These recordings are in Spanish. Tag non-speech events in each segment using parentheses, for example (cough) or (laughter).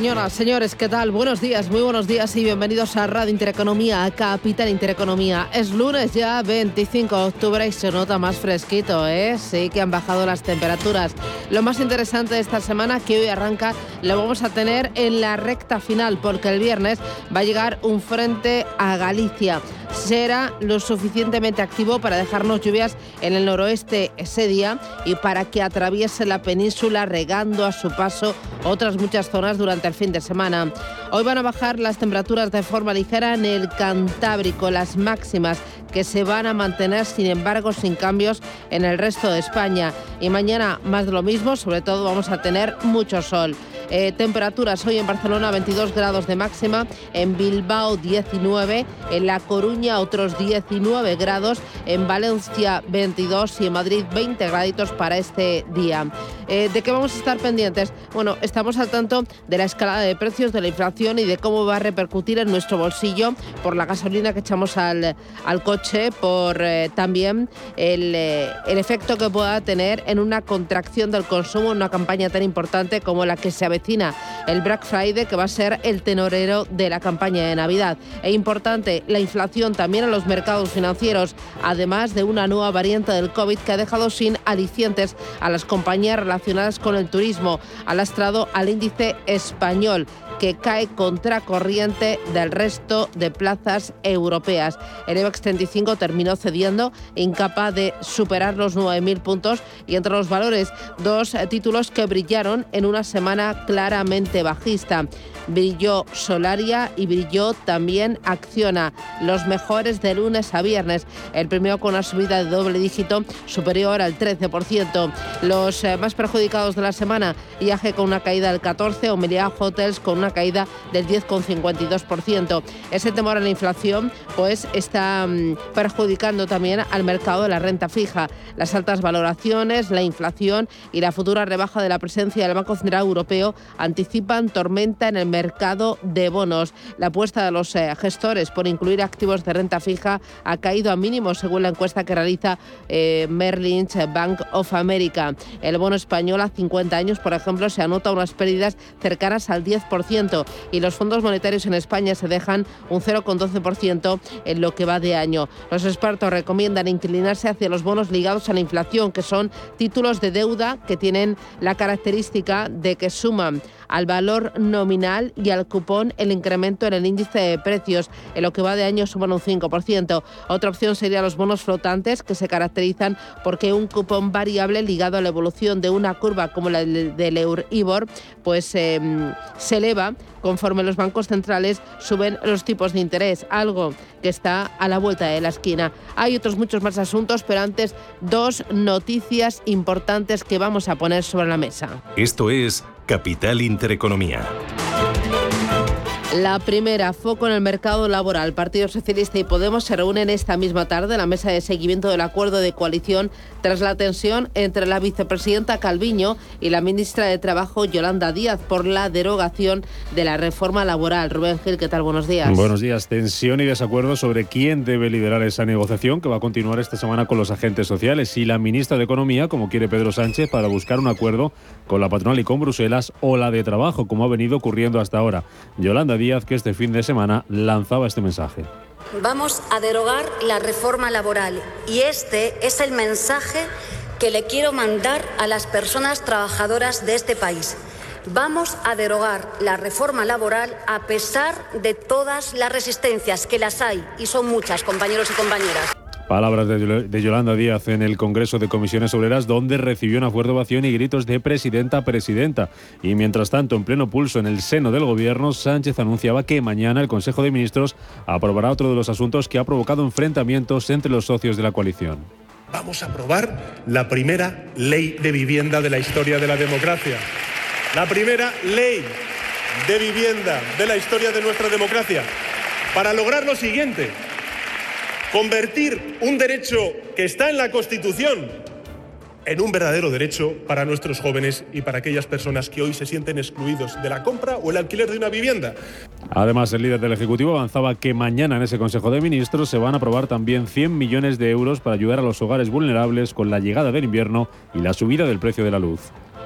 Señoras, señores, ¿qué tal? Buenos días, muy buenos días y bienvenidos a Radio Intereconomía, a Capital Intereconomía. Es lunes ya, 25 de octubre y se nota más fresquito, ¿eh? Sí que han bajado las temperaturas. Lo más interesante de esta semana que hoy arranca lo vamos a tener en la recta final porque el viernes va a llegar un frente a Galicia será lo suficientemente activo para dejarnos lluvias en el noroeste ese día y para que atraviese la península regando a su paso otras muchas zonas durante el fin de semana. Hoy van a bajar las temperaturas de forma ligera en el Cantábrico, las máximas que se van a mantener sin embargo sin cambios en el resto de España. Y mañana más de lo mismo, sobre todo vamos a tener mucho sol. Eh, temperaturas hoy en Barcelona 22 grados de máxima, en Bilbao 19, en La Coruña otros 19 grados, en Valencia 22 y en Madrid 20 graditos para este día. Eh, ¿De qué vamos a estar pendientes? Bueno, estamos al tanto de la escalada de precios, de la inflación y de cómo va a repercutir en nuestro bolsillo por la gasolina que echamos al, al coche, por eh, también el, el efecto que pueda tener en una contracción del consumo en una campaña tan importante como la que se avecina el Black Friday, que va a ser el tenorero de la campaña de Navidad. E importante, la inflación también en los mercados financieros, además de una nueva variante del COVID que ha dejado sin alicientes a las compañías relacionadas con el turismo, ha lastrado al índice español que cae contracorriente del resto de plazas europeas. El IBEX 35 terminó cediendo, incapaz de superar los 9.000 puntos y entre los valores dos títulos que brillaron en una semana claramente bajista. Brilló Solaria y brilló también Acciona, los mejores de lunes a viernes. El primero con una subida de doble dígito superior al 13%. Los eh, más perjudicados de la semana, IAG con una caída del 14%, Omelia Hotels con una caída del 10,52%. Ese temor a la inflación pues está mm, perjudicando también al mercado de la renta fija. Las altas valoraciones, la inflación y la futura rebaja de la presencia del Banco Central Europeo anticipan tormenta en el mercado de bonos. La apuesta de los eh, gestores por incluir activos de renta fija ha caído a mínimos según la encuesta que realiza eh, Merrill Bank of America. El bono español a 50 años, por ejemplo, se anota unas pérdidas cercanas al 10% y los fondos monetarios en España se dejan un 0,12% en lo que va de año. Los expertos recomiendan inclinarse hacia los bonos ligados a la inflación, que son títulos de deuda que tienen la característica de que suman Oklahoma. Al valor nominal y al cupón el incremento en el índice de precios. En lo que va de año suman un 5%. Otra opción sería los bonos flotantes que se caracterizan porque un cupón variable ligado a la evolución de una curva como la del Euribor pues em, se eleva conforme los bancos centrales suben los tipos de interés, algo que está a la vuelta de la esquina. Hay otros muchos más asuntos, pero antes dos noticias importantes que vamos a poner sobre la mesa. Esto es Capital Intereconomía. La primera, foco en el mercado laboral. Partido Socialista y Podemos se reúnen esta misma tarde en la mesa de seguimiento del acuerdo de coalición tras la tensión entre la vicepresidenta Calviño y la ministra de Trabajo Yolanda Díaz por la derogación de la reforma laboral. Rubén Gil, ¿qué tal? Buenos días. Buenos días. Tensión y desacuerdo sobre quién debe liderar esa negociación que va a continuar esta semana con los agentes sociales. Si la ministra de Economía, como quiere Pedro Sánchez, para buscar un acuerdo con la patronal y con Bruselas, o la de Trabajo, como ha venido ocurriendo hasta ahora. Yolanda Díaz, que este fin de semana lanzaba este mensaje. Vamos a derogar la reforma laboral y este es el mensaje que le quiero mandar a las personas trabajadoras de este país. Vamos a derogar la reforma laboral a pesar de todas las resistencias, que las hay y son muchas, compañeros y compañeras. Palabras de Yolanda Díaz en el Congreso de Comisiones Obreras, donde recibió una fuerte ovación y gritos de presidenta presidenta. Y mientras tanto, en pleno pulso en el seno del Gobierno, Sánchez anunciaba que mañana el Consejo de Ministros aprobará otro de los asuntos que ha provocado enfrentamientos entre los socios de la coalición. Vamos a aprobar la primera ley de vivienda de la historia de la democracia. La primera ley de vivienda de la historia de nuestra democracia para lograr lo siguiente, convertir un derecho que está en la Constitución en un verdadero derecho para nuestros jóvenes y para aquellas personas que hoy se sienten excluidos de la compra o el alquiler de una vivienda. Además, el líder del Ejecutivo avanzaba que mañana en ese Consejo de Ministros se van a aprobar también 100 millones de euros para ayudar a los hogares vulnerables con la llegada del invierno y la subida del precio de la luz.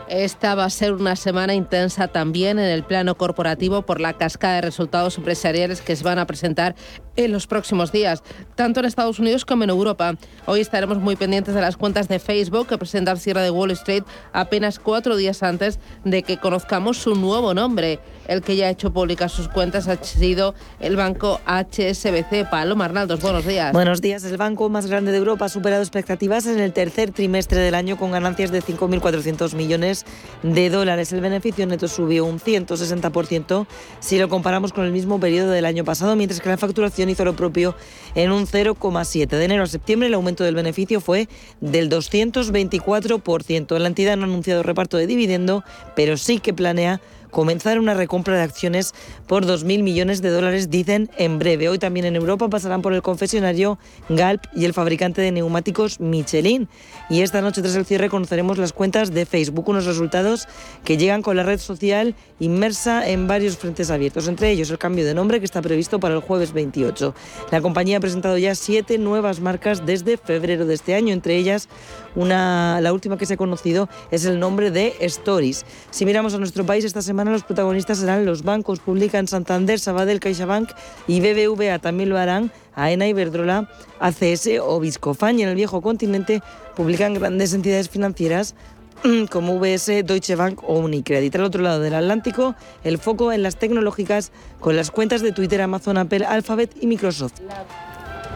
Esta va a ser una semana intensa también en el plano corporativo por la cascada de resultados empresariales que se van a presentar en los próximos días, tanto en Estados Unidos como en Europa. Hoy estaremos muy pendientes de las cuentas de Facebook que presenta el cierre de Wall Street apenas cuatro días antes de que conozcamos su nuevo nombre. El que ya ha hecho públicas sus cuentas ha sido el banco HSBC. Paloma Arnaldos, buenos días. Buenos días. El banco más grande de Europa ha superado expectativas en el tercer trimestre del año con ganancias de 5.400 millones de dólares. El beneficio neto subió un 160% si lo comparamos con el mismo periodo del año pasado, mientras que la facturación hizo lo propio en un 0,7. De enero a septiembre el aumento del beneficio fue del 224%. La entidad no ha anunciado reparto de dividendo, pero sí que planea comenzar una recompra de acciones por 2.000 millones de dólares, dicen en breve. Hoy también en Europa pasarán por el confesionario Galp y el fabricante de neumáticos Michelin. Y esta noche tras el cierre conoceremos las cuentas de Facebook, unos resultados que llegan con la red social inmersa en varios frentes abiertos, entre ellos el cambio de nombre que está previsto para el jueves 28. La compañía ha presentado ya siete nuevas marcas desde febrero de este año, entre ellas una, la última que se ha conocido es el nombre de Stories. Si miramos a nuestro país esta semana, los protagonistas serán los bancos. Publican Santander, Sabadell, CaixaBank y BBVA. También lo harán AENA, Iberdrola, ACS o Viscofan. Y en el viejo continente publican grandes entidades financieras (clears throat) como VS, Deutsche Bank o Unicredit. Al otro lado del Atlántico, el foco en las tecnológicas con las cuentas de Twitter, Amazon, Apple, Alphabet y Microsoft.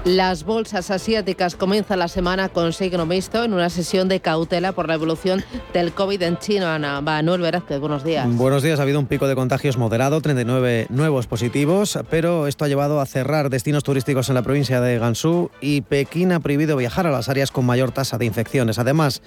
Las bolsas asiáticas comienzan la semana con signo mixto en una sesión de cautela por la evolución del COVID en China. Manuel Velázquez, buenos días. Buenos días. Ha habido un pico de contagios moderado, 39 nuevos positivos, pero esto ha llevado a cerrar destinos turísticos en la provincia de Gansu y Pekín ha prohibido viajar a las áreas con mayor tasa de infecciones. Además,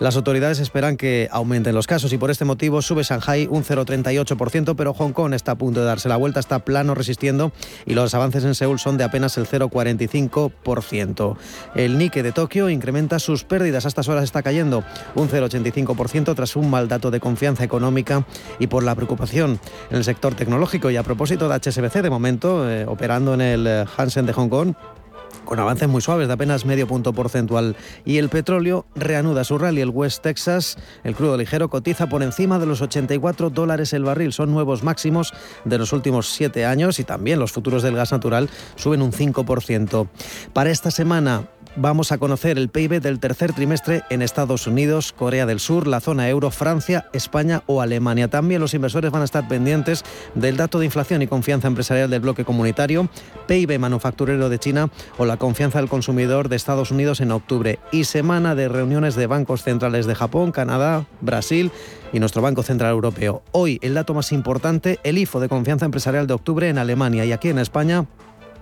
las autoridades esperan que aumenten los casos y por este motivo sube Shanghai un 0,38%, pero Hong Kong está a punto de darse la vuelta, está plano resistiendo y los avances en Seúl son de apenas el 0,45%. El Nikkei de Tokio incrementa sus pérdidas, a estas horas está cayendo un 0,85% tras un mal dato de confianza económica y por la preocupación en el sector tecnológico. Y a propósito de HSBC, de momento, eh, operando en el Hansen de Hong Kong, con avances muy suaves de apenas medio punto porcentual. Y el petróleo reanuda su rally. El West Texas, el crudo ligero, cotiza por encima de los 84 dólares el barril. Son nuevos máximos de los últimos siete años y también los futuros del gas natural suben un 5%. Para esta semana, vamos a conocer el PIB del tercer trimestre en Estados Unidos, Corea del Sur, la zona euro, Francia, España o Alemania. También los inversores van a estar pendientes del dato de inflación y confianza empresarial del bloque comunitario, PIB manufacturero de China o la confianza del consumidor de Estados Unidos en octubre. Y semana de reuniones de bancos centrales de Japón, Canadá, Brasil y nuestro Banco Central Europeo. Hoy el dato más importante, el IFO de confianza empresarial de octubre en Alemania y aquí en España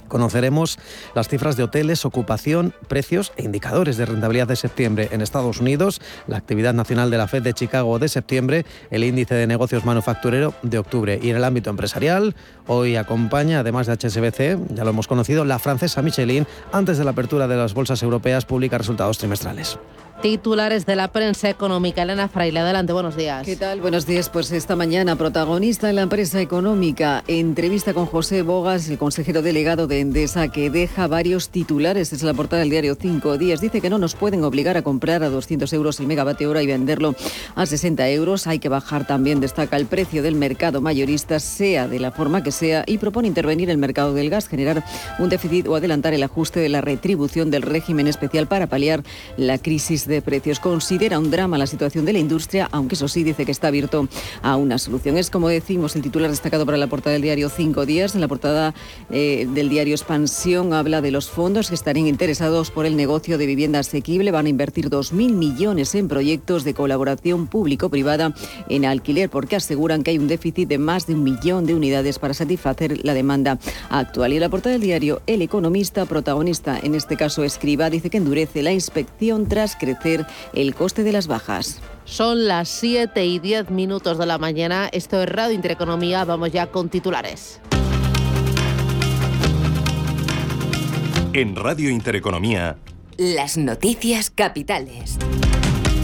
Conoceremos las cifras de hoteles, ocupación, precios e indicadores de rentabilidad de septiembre en Estados Unidos, la actividad nacional de la Fed de Chicago de septiembre, el índice de negocios manufacturero de octubre. Y en el ámbito empresarial, hoy acompaña, además de HSBC, ya lo hemos conocido, la francesa Michelin, antes de la apertura de las bolsas europeas, publica resultados trimestrales titulares de la prensa económica. Elena Fraile, adelante, buenos días. ¿Qué tal? Buenos días. Pues esta mañana, protagonista en la prensa económica, entrevista con José Bogas, el consejero delegado de Endesa, que deja varios titulares. Es la portada del diario Cinco Días. Dice que no nos pueden obligar a comprar a 200 euros el megavatio hora y venderlo a 60 euros. Hay que bajar también, destaca, el precio del mercado mayorista, sea de la forma que sea, y propone intervenir el mercado del gas, generar un déficit o adelantar el ajuste de la retribución del régimen especial para paliar la crisis de precios. Considera un drama la situación de la industria, aunque eso sí dice que está abierto a una solución. Es como decimos el titular destacado para la portada del diario Cinco Días. En la portada eh, del diario Expansión habla de los fondos que estarían interesados por el negocio de vivienda asequible. Van a invertir 2.000 millones en proyectos de colaboración público-privada en alquiler porque aseguran que hay un déficit de más de un millón de unidades para satisfacer la demanda actual. Y en la portada del diario El Economista, protagonista en este caso Escriba, dice que endurece la inspección tras crecer el coste de las bajas. Son las 7 y 10 minutos de la mañana. Esto es Radio Intereconomía. Vamos ya con titulares. En Radio Intereconomía. Las noticias capitales.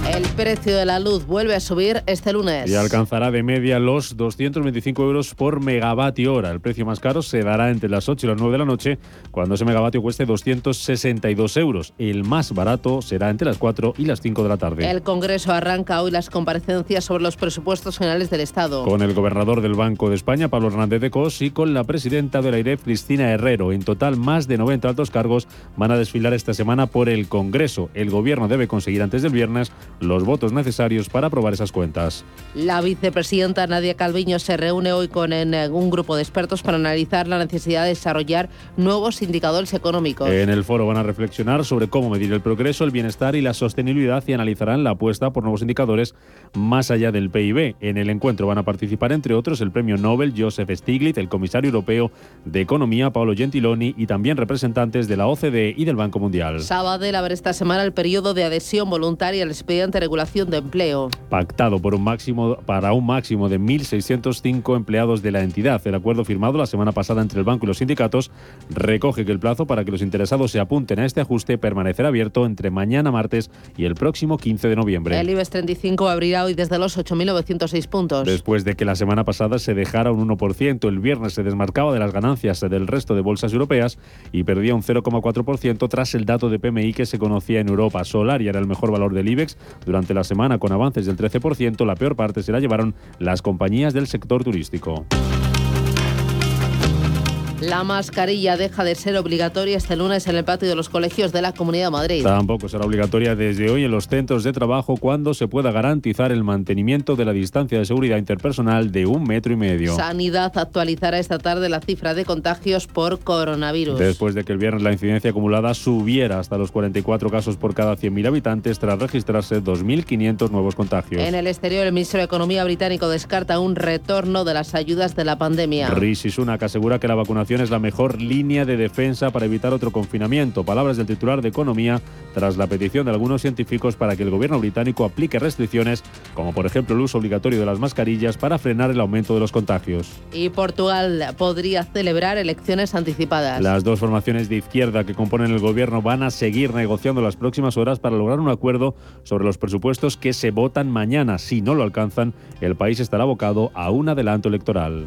El precio de la luz vuelve a subir este lunes. Y alcanzará de media los 225 euros por megavatio hora. El precio más caro se dará entre las 8 y las 9 de la noche, cuando ese megavatio cueste 262 euros. El más barato será entre las 4 y las 5 de la tarde. El Congreso arranca hoy las comparecencias sobre los presupuestos generales del Estado. Con el gobernador del Banco de España, Pablo Hernández de Cos, y con la presidenta de la IREF, Cristina Herrero. En total, más de 90 altos cargos van a desfilar esta semana por el Congreso. El gobierno debe conseguir antes del viernes los votos necesarios para aprobar esas cuentas. La vicepresidenta Nadia Calviño se reúne hoy con eh, un grupo de expertos para analizar la necesidad de desarrollar nuevos indicadores económicos. En el foro van a reflexionar sobre cómo medir el progreso, el bienestar y la sostenibilidad y analizarán la apuesta por nuevos indicadores más allá del PIB. En el encuentro van a participar, entre otros, el premio Nobel Joseph Stiglitz, el comisario europeo de Economía Paolo Gentiloni y también representantes de la OCDE y del Banco Mundial. Sabadell abre esta semana el periodo de adhesión voluntaria al expediente de regulación de empleo. Pactado por un máximo, para un máximo de 1.605 empleados de la entidad. El acuerdo firmado la semana pasada entre el banco y los sindicatos recoge que el plazo para que los interesados se apunten a este ajuste permanecerá abierto entre mañana martes y el próximo 15 de noviembre. El IBEX 35 abrirá hoy desde los 8.906 puntos. Después de que la semana pasada se dejara un 1%, el viernes se desmarcaba de las ganancias del resto de bolsas europeas y perdía un 0,4% tras el dato de PMI que se conocía en Europa. Solaria era el mejor valor del IBEX durante la semana con avances del 13%, la peor parte se la llevaron las compañías del sector turístico. La mascarilla deja de ser obligatoria este lunes en el patio de los colegios de la Comunidad de Madrid. Tampoco será obligatoria desde hoy en los centros de trabajo cuando se pueda garantizar el mantenimiento de la distancia de seguridad interpersonal de un metro y medio. Sanidad actualizará esta tarde la cifra de contagios por coronavirus. Después de que el viernes la incidencia acumulada subiera hasta los 44 casos por cada 100.000 habitantes tras registrarse 2.500 nuevos contagios. En el exterior, el ministro de Economía británico descarta un retorno de las ayudas de la pandemia. Rishi Sunak asegura que la vacunación es la mejor línea de defensa para evitar otro confinamiento. Palabras del titular de Economía tras la petición de algunos científicos para que el gobierno británico aplique restricciones, como por ejemplo el uso obligatorio de las mascarillas para frenar el aumento de los contagios. Y Portugal podría celebrar elecciones anticipadas. Las dos formaciones de izquierda que componen el gobierno van a seguir negociando las próximas horas para lograr un acuerdo sobre los presupuestos que se votan mañana. Si no lo alcanzan, el país estará abocado a un adelanto electoral.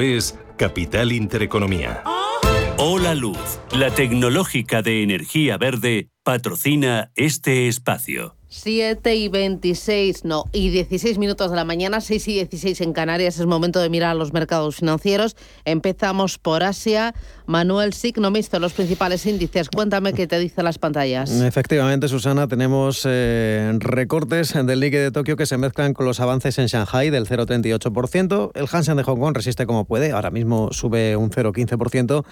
Es Capital Intereconomía. Hola Luz, la tecnológica de energía verde, patrocina este espacio. 7 y 26, no, y 16 minutos de la mañana, 6 y 16 en Canarias. Es momento de mirar a los mercados financieros. Empezamos por Asia. Manuel Sig, no me hizo los principales índices. Cuéntame qué te dicen las pantallas. Efectivamente, Susana, tenemos eh, recortes del Nikkei de Tokio que se mezclan con los avances en Shanghai del 0,38%. El Hansen de Hong Kong resiste como puede, ahora mismo sube un 0,15%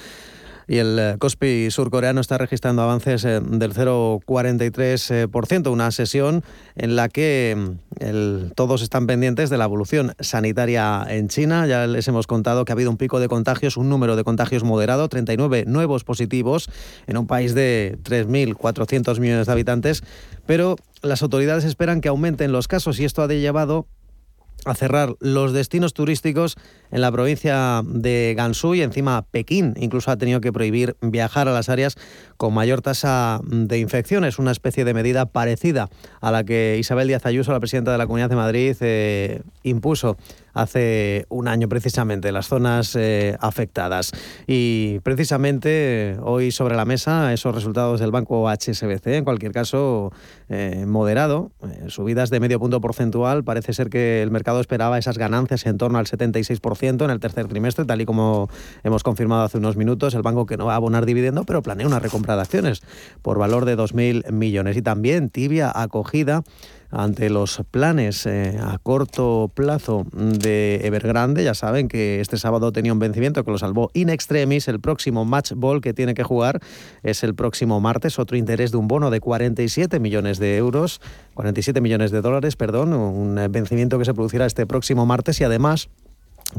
y el eh, Kospi surcoreano está registrando avances eh, del 0,43%, una sesión en la que mm, todos están pendientes de la evolución sanitaria en China. Ya les hemos contado que ha habido un pico de contagios, un número de contagios moderado, 39 nuevos positivos en un país de 3.400 millones de habitantes, pero las autoridades esperan que aumenten los casos y esto ha llevado a cerrar los destinos turísticos en la provincia de Gansu y encima Pekín incluso ha tenido que prohibir viajar a las áreas con mayor tasa de infecciones, una especie de medida parecida a la que Isabel Díaz Ayuso, la presidenta de la Comunidad de Madrid, eh, impuso hace un año precisamente, las zonas eh, afectadas. Y precisamente hoy sobre la mesa esos resultados del banco HSBC, en cualquier caso eh, moderado, eh, subidas de medio punto porcentual, parece ser que el mercado esperaba esas ganancias en torno al 76% en el tercer trimestre, tal y como hemos confirmado hace unos minutos, el banco que no va a abonar dividendo, pero planea una recompra de acciones por valor de 2.000 millones. Y también tibia acogida ante los planes eh, a corto plazo de Evergrande. Ya saben que este sábado tenía un vencimiento que lo salvó in extremis. El próximo match ball que tiene que jugar es el próximo martes. Otro interés de un bono de 47 millones de euros, 47 millones de dólares, perdón, un vencimiento que se producirá este próximo martes y además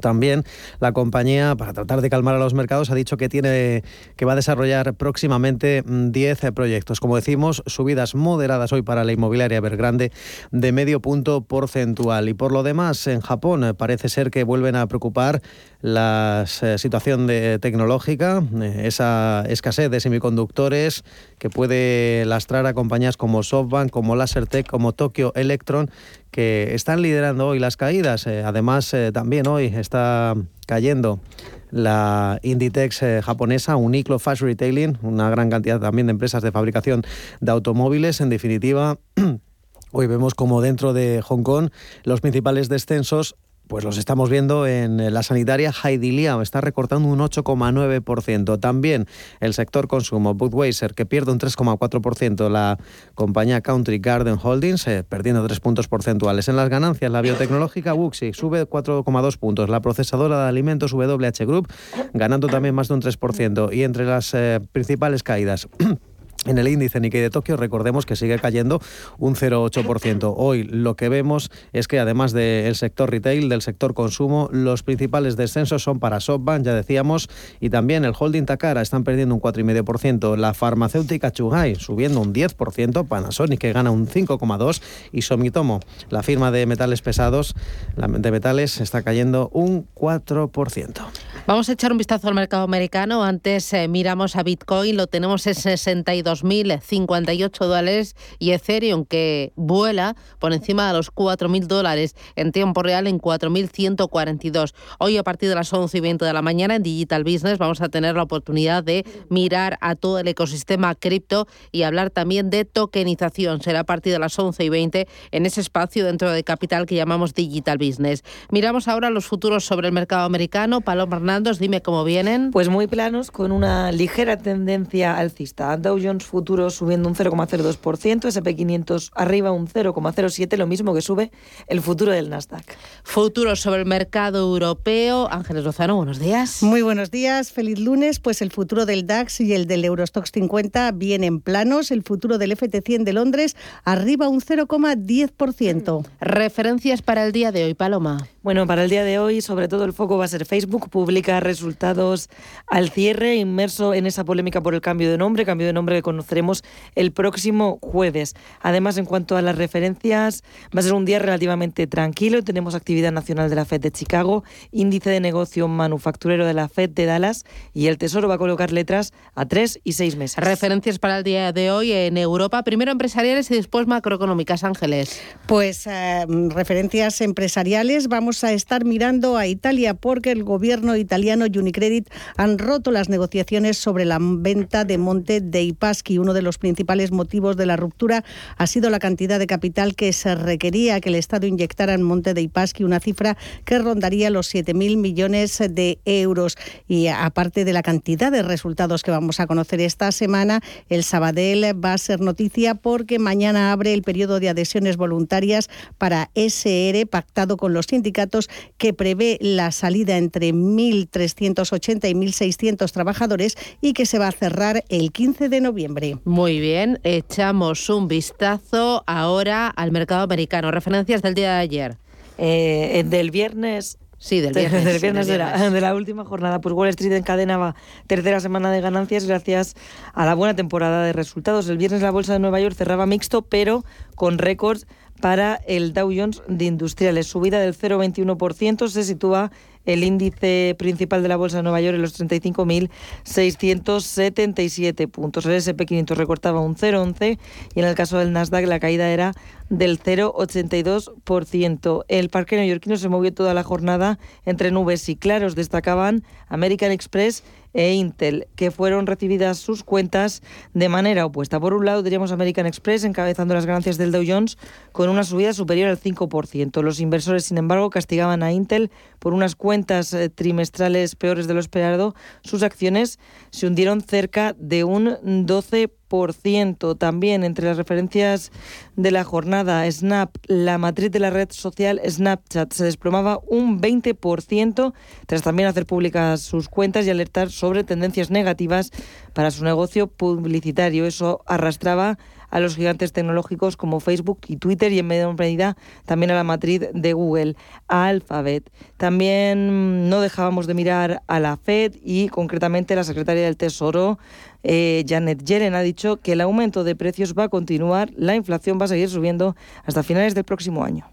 también la compañía, para tratar de calmar a los mercados, ha dicho que tiene que va a desarrollar próximamente 10 mm, proyectos. Como decimos, subidas moderadas hoy para la inmobiliaria Evergrande de medio punto porcentual. Y por lo demás, en Japón eh, parece ser que vuelven a preocupar la eh, situación de, tecnológica, eh, esa escasez de semiconductores que puede lastrar a compañías como SoftBank, como LaserTech, como Tokyo Electron, que están liderando hoy las caídas. Eh, además, también hoy está cayendo la Inditex japonesa, Uniqlo Fast Retailing, una gran cantidad también de empresas de fabricación de automóviles. En definitiva, (clears throat) Hoy vemos como dentro de Hong Kong los principales descensos pues los estamos viendo en la sanitaria Liao, está recortando un 8,9%. También el sector consumo, Budweiser, que pierde un 3,4%. La compañía Country Garden Holdings, eh, perdiendo 3 puntos porcentuales. En las ganancias, la biotecnológica Wuxi sube 4,2 puntos. La procesadora de alimentos WH Group, ganando también más de un 3%. Y entre las eh, principales caídas, (clears throat) En el índice Nikkei de Tokio, recordemos que sigue cayendo un 0,8%. Hoy lo que vemos es que además del sector retail, del sector consumo, los principales descensos son para SoftBank, ya decíamos, y también el holding Takara están perdiendo un 4,5%. La farmacéutica Chugai subiendo un 10%, Panasonic que gana un 5,2% y Somitomo, la firma de metales pesados, de metales, está cayendo un 4%. Vamos a echar un vistazo al mercado americano. Antes eh, miramos a Bitcoin, lo tenemos en 62.058 dólares y Ethereum que vuela por encima de los 4.000 dólares en tiempo real en 4.142. Hoy a partir de las 11 y 20 de la mañana en Digital Business vamos a tener la oportunidad de mirar a todo el ecosistema cripto y hablar también de tokenización. Será a partir de las 11 y 20 en ese espacio dentro de Capital que llamamos Digital Business. Miramos ahora los futuros sobre el mercado americano. Paloma Hernández dime cómo vienen. Pues muy planos, con una ligera tendencia alcista. Dow Jones Futuros subiendo un 0,02%, SP500 arriba un 0,07%, lo mismo que sube el futuro del Nasdaq. Futuros sobre el mercado europeo. Ángeles Lozano, buenos días. Muy buenos días, feliz lunes. Pues el futuro del DAX y el del Eurostox 50 vienen planos. El futuro del FT100 de Londres arriba un 0,10%. Referencias para el día de hoy, Paloma. Bueno, para el día de hoy, sobre todo el foco va a ser Facebook. Publica resultados al cierre, inmerso en esa polémica por el cambio de nombre, cambio de nombre que conoceremos el próximo jueves. Además, en cuanto a las referencias, va a ser un día relativamente tranquilo. Tenemos actividad nacional de la FED de Chicago, índice de negocio manufacturero de la FED de Dallas y el Tesoro va a colocar letras a tres y seis meses. Referencias para el día de hoy en Europa, primero empresariales y después macroeconómicas. Ángeles. Pues eh, referencias empresariales. Vamos a estar mirando a Italia porque el gobierno italiano y Unicredit han roto las negociaciones sobre la venta de Monte dei Paschi. Uno de los principales motivos de la ruptura ha sido la cantidad de capital que se requería que el Estado inyectara en Monte dei Paschi, una cifra que rondaría los 7.000 millones de euros. Y aparte de la cantidad de resultados que vamos a conocer esta semana, el Sabadell va a ser noticia porque mañana abre el periodo de adhesiones voluntarias para SR pactado con los sindicatos que prevé la salida entre 1.380 y 1.600 trabajadores y que se va a cerrar el 15 de noviembre. Muy bien, echamos un vistazo ahora al mercado americano. Referencias del día de ayer. Eh, del viernes Sí, del (laughs) viernes. del viernes, de, la, de, la, última jornada. Pues Wall Street encadenaba tercera semana de ganancias gracias a la buena temporada de resultados. El viernes la bolsa de Nueva York cerraba mixto, pero con récords para el Dow Jones de Industriales. Subida del 0,21%, se sitúa el índice principal de la Bolsa de Nueva York en los 35.677 puntos. El SP500 recortaba un 0,11 y en el caso del Nasdaq la caída era del 0,82%. El parque neoyorquino se movió toda la jornada entre nubes y claros. Destacaban American Express e Intel, que fueron recibidas sus cuentas de manera opuesta. Por un lado, diríamos American Express encabezando las ganancias del Dow Jones con una subida superior al 5%. Los inversores, sin embargo, castigaban a Intel por unas cuentas eh, trimestrales peores de lo esperado. Sus acciones se hundieron cerca de un 12%. También entre las referencias de la jornada, Snap, la matriz de la red social Snapchat, se desplomaba un 20% tras también hacer públicas sus cuentas y alertar sobre tendencias negativas para su negocio publicitario. Eso arrastraba a los gigantes tecnológicos como Facebook y Twitter y en menor medida también a la matriz de Google, Alphabet. También no dejábamos de mirar a la Fed y concretamente la secretaria del Tesoro, eh, Janet Yellen, ha dicho que el aumento de precios va a continuar, la inflación va a seguir subiendo hasta finales del próximo año.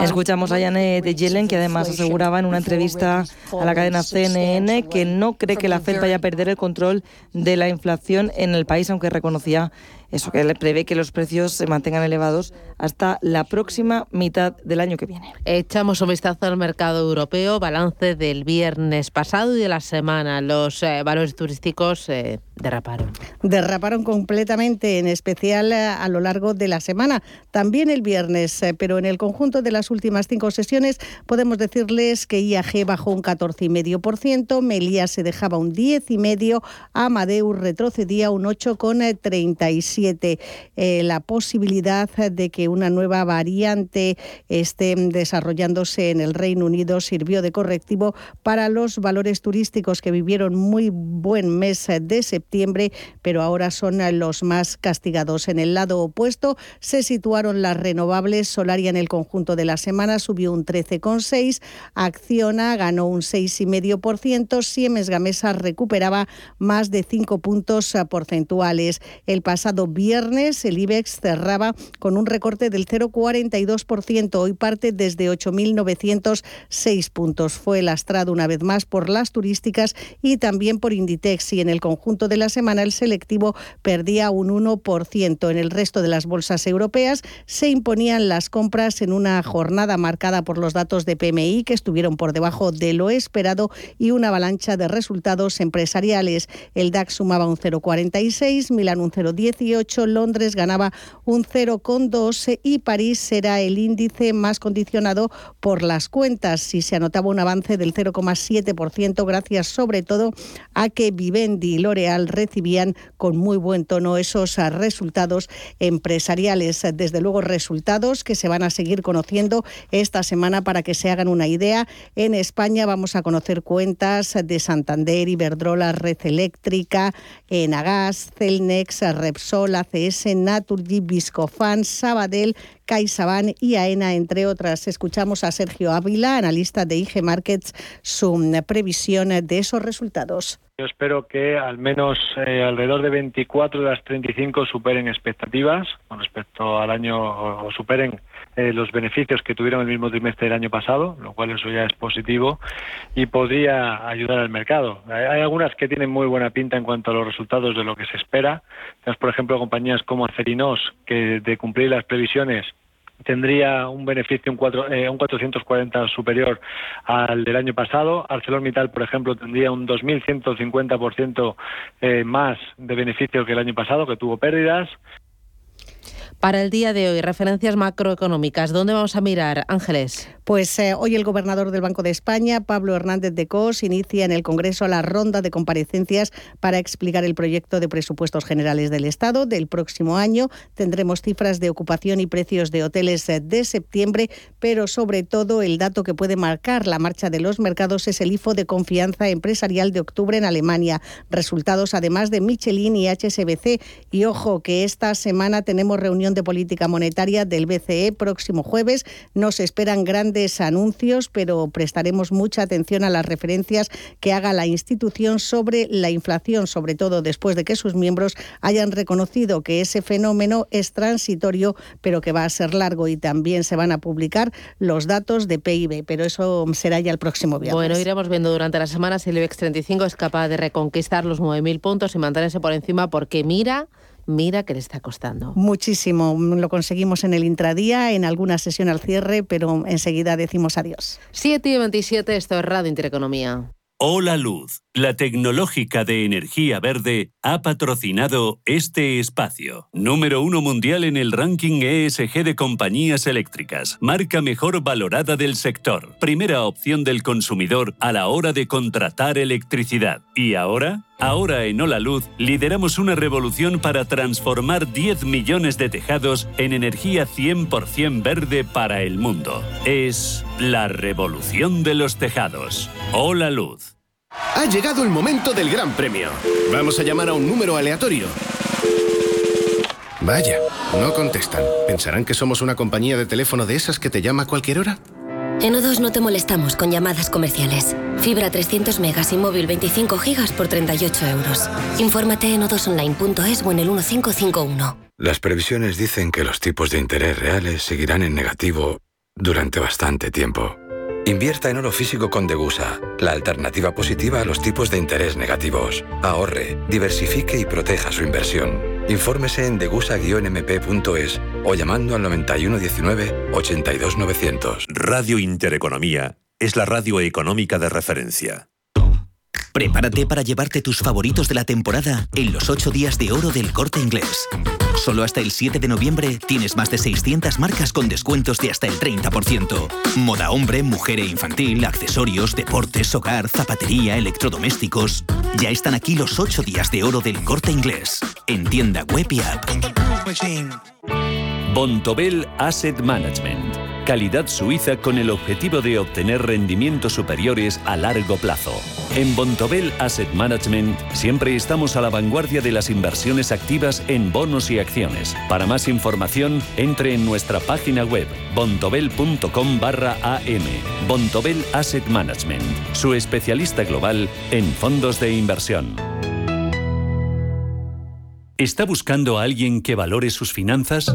Escuchamos a Janet Yellen, que además aseguraba en una entrevista a la cadena CNN que no cree que la Fed vaya a perder el control de la inflación en el país, aunque reconocía eso que le prevé que los precios se mantengan elevados hasta la próxima mitad del año que viene. Echamos un vistazo al mercado europeo, balance del viernes pasado y de la semana. Los eh, valores turísticos eh, derraparon. Derraparon completamente, en especial eh, a lo largo de la semana. También el viernes, pero en el conjunto de las últimas cinco sesiones podemos decirles que IAG bajó un 14,5%, Melia se dejaba un 10,5%, Amadeus retrocedía un 8,37%. Eh, la posibilidad de que una nueva variante esté desarrollándose en el Reino Unido sirvió de correctivo para los valores turísticos que vivieron muy buen mes de septiembre, pero ahora son los más castigados. En el lado opuesto se situaron las renovables. Solaria en el conjunto de la semana subió un 13,6, Acciona ganó un 6,5%, Siemens Gamesa recuperaba más de 5 puntos porcentuales. El pasado viernes el IBEX cerraba con un recorte del 0,42%. Hoy parte desde 8.906 puntos. Fue lastrado una vez más por las turísticas y también por Inditex. Y en el conjunto de la semana el selectivo perdía un 1%. En el resto de las bolsas europeas se imponían las compras en una jornada marcada por los datos de PMI que estuvieron por debajo de lo esperado y una avalancha de resultados empresariales. El DAX sumaba un 0,46, Milán un 0,18, Londres ganaba un 0,12 y París será el índice más condicionado por las cuentas. Si se anotaba un avance del 0,7% gracias sobre todo a que Vivendi y L'Oreal recibían con muy buen tono esos resultados empresariales. Desde luego resultados que se van a seguir conociendo esta semana para que se hagan una idea. En España vamos a conocer cuentas de Santander, Iberdrola, Red Eléctrica, Enagas, Celnex, Repsol, ACS, Naturgy, Viscofan, Sabadell, CaixaBank y AENA, entre otras. Escuchamos a Sergio Ávila, analista de IG Markets, su previsión de esos resultados. Yo espero que al menos eh, alrededor de 24 de las 35 superen expectativas con respecto al año o superen eh, los beneficios que tuvieron el mismo trimestre del año pasado, lo cual eso ya es positivo y podría ayudar al mercado. Hay, algunas que tienen muy buena pinta en cuanto a los resultados de lo que se espera. Tenemos, por ejemplo, compañías como Acerinos, que de cumplir las previsiones tendría un beneficio un, eh, un 440 superior al del año pasado. ArcelorMittal, por ejemplo, tendría un 2.150% eh, más de beneficio que el año pasado, que tuvo pérdidas. Para el día de hoy, referencias macroeconómicas, ¿dónde vamos a mirar, Ángeles? Pues eh, hoy el gobernador del Banco de España, Pablo Hernández de Cos, inicia en el Congreso la ronda de comparecencias para explicar el proyecto de presupuestos generales del Estado del próximo año. Tendremos cifras de ocupación y precios de hoteles eh, de septiembre, pero sobre todo el dato que puede marcar la marcha de los mercados es el IFO de confianza empresarial de octubre en Alemania. Resultados además de Michelin y HSBC. Y ojo que esta semana tenemos reunión de política monetaria del BCE próximo jueves. Nos esperan grandes anuncios, pero prestaremos mucha atención a las referencias que haga la institución sobre la inflación, sobre todo después de que sus miembros hayan reconocido que ese fenómeno es transitorio, pero que va a ser largo y también se van a publicar los datos de PIB, pero eso será ya el próximo viernes. Bueno, iremos viendo durante la semana si el IBEX 35 es capaz de reconquistar los 9.000 puntos y mantenerse por encima porque mira mira que le está costando. Muchísimo. Lo conseguimos en el intradía, en alguna sesión al cierre, pero enseguida decimos adiós. 7 y 27, esto es Radio Intereconomía. Hola Luz, la tecnológica de energía verde, ha patrocinado este espacio. Número uno mundial en el ranking ESG de compañías eléctricas. Marca mejor valorada del sector. Primera opción del consumidor a la hora de contratar electricidad. ¿Y ahora? Ahora en Hola Luz lideramos una revolución para transformar 10 millones de tejados en energía 100% verde para el mundo. Es la revolución de los tejados. Hola Luz. Ha llegado el momento del gran premio. Vamos a llamar a un número aleatorio. Vaya, no contestan. ¿Pensarán que somos una compañía de teléfono de esas que te llama a cualquier hora? En O2 no te molestamos con llamadas comerciales. Fibra 300 megas y móvil 25 gigas por 38 euros. Infórmate en odosonline.es o en el 1551. Las previsiones dicen que los tipos de interés reales seguirán en negativo durante bastante tiempo. Invierta en oro físico con Degusa, la alternativa positiva a los tipos de interés negativos. Ahorre, diversifique y proteja su inversión. Infórmese en degusa-mp.es o llamando al 9119 82900. Radio Intereconomía es la radio económica de referencia. Prepárate para llevarte tus favoritos de la temporada en los 8 días de oro del corte inglés. Solo hasta el 7 de noviembre tienes más de 600 marcas con descuentos de hasta el 30%. Moda hombre, mujer e infantil, accesorios, deportes, hogar, zapatería, electrodomésticos. Ya están aquí los 8 días de oro del corte inglés. En tienda web y app. Bontobel Asset Management. Calidad suiza con el objetivo de obtener rendimientos superiores a largo plazo. En Bontobel Asset Management siempre estamos a la vanguardia de las inversiones activas en bonos y acciones. Para más información, entre en nuestra página web bontobel.com barra am. Bontobel Asset Management, su especialista global en fondos de inversión. ¿Está buscando a alguien que valore sus finanzas?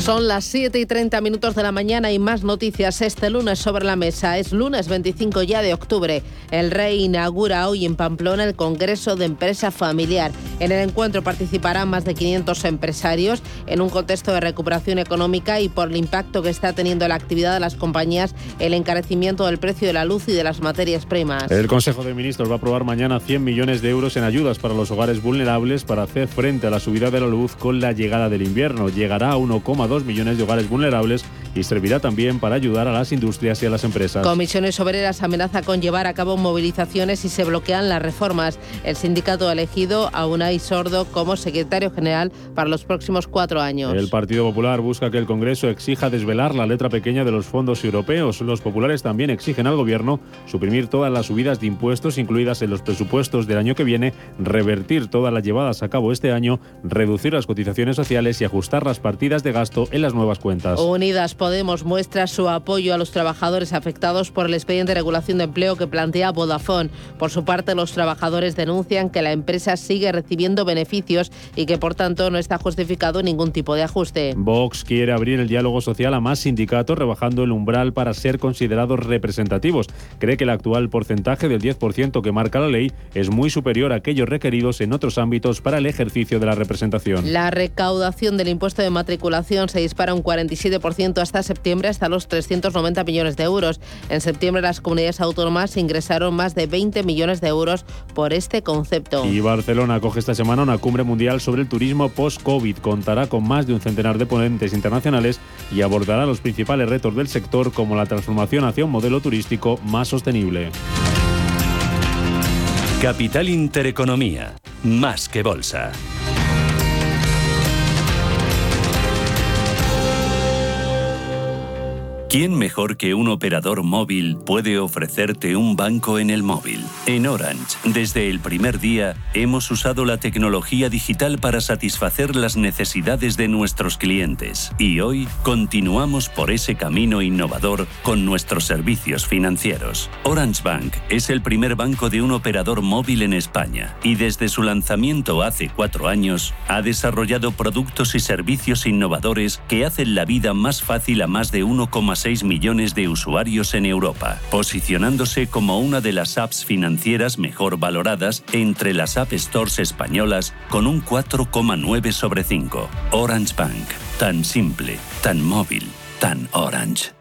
Son las 7 y 30 minutos de la mañana y más noticias este lunes sobre la mesa. Es lunes 25 ya de octubre. El rey inaugura hoy en Pamplona el Congreso de Empresa Familiar. En el encuentro participarán más de 500 empresarios en un contexto de recuperación económica y por el impacto que está teniendo la actividad de las compañías el encarecimiento del precio de la luz y de las materias primas. El Consejo de Ministros va a aprobar mañana 100 millones de euros en ayudas para los hogares vulnerables para hacer frente a la subida de la luz con la llegada del invierno. Llegará a 1,2 millones de hogares vulnerables y servirá también para ayudar a las industrias y a las empresas. Comisiones Obreras amenaza con llevar a cabo movilizaciones si se bloquean las reformas. El sindicato ha elegido a Unai Sordo como secretario general para los próximos cuatro años. El Partido Popular busca que el Congreso exija desvelar la letra pequeña de los fondos europeos. Los populares también exigen al Gobierno suprimir todas las subidas de impuestos incluidas en los presupuestos del año que viene, revertir todas las llevadas a cabo este año, reducir las cotizaciones sociales y ajustar las partidas de gasto en las nuevas cuentas. Unidas Podemos muestra su apoyo a los trabajadores afectados por el expediente de regulación de empleo que plantea Vodafone. Por su parte, los trabajadores denuncian que la empresa sigue recibiendo beneficios y que por tanto no está justificado ningún tipo de ajuste. Vox quiere abrir el diálogo social a más sindicatos rebajando el umbral para ser considerados representativos. Cree que el actual porcentaje del 10% que marca la ley es muy superior a aquellos requeridos en otros ámbitos para el ejercicio de la representación. La recaudación del impuesto de matriculación se dispara un 47% hasta septiembre hasta los 390 millones de euros. En septiembre las comunidades autónomas ingresaron más de 20 millones de euros por este concepto. Y Barcelona acoge esta semana una cumbre mundial sobre el turismo post-COVID. Contará con más de un centenar de ponentes internacionales y abordará los principales retos del sector como la transformación hacia un modelo turístico más sostenible. Capital Intereconomía, más que bolsa. ¿Quién mejor que un operador móvil puede ofrecerte un banco en el móvil? En Orange, desde el primer día, hemos usado la tecnología digital para satisfacer las necesidades de nuestros clientes y hoy continuamos por ese camino innovador con nuestros servicios financieros. Orange Bank es el primer banco de un operador móvil en España y desde su lanzamiento hace cuatro años ha desarrollado productos y servicios innovadores que hacen la vida más fácil a más de 1,6 millones de usuarios en Europa, posicionándose como una de las apps financieras mejor valoradas entre las App Stores españolas con un 4,9 sobre 5. Orange Bank, tan simple, tan móvil, tan orange.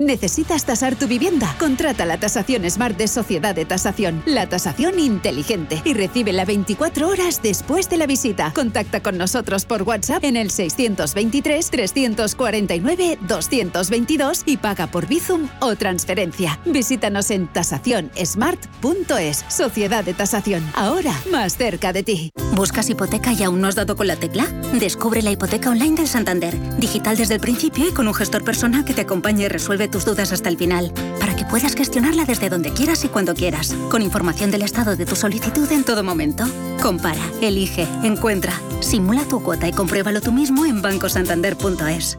¿Necesitas tasar tu vivienda? Contrata la tasación Smart de Sociedad de Tasación, la tasación inteligente, y recíbela 24 horas después de la visita. Contacta con nosotros por WhatsApp en el 623-349-222 y paga por Bizum o transferencia. Visítanos en tasacionsmart.es. Sociedad de Tasación, ahora más cerca de ti. ¿Buscas hipoteca y aún no has dado con la tecla? Descubre la hipoteca online del Santander, digital desde el principio y con un gestor personal que te acompañe y resuelve tus dudas hasta el final, para que puedas gestionarla desde donde quieras y cuando quieras, con información del estado de tu solicitud en todo momento. Compara, elige, encuentra, simula tu cuota y compruébalo tú mismo en bancosantander.es.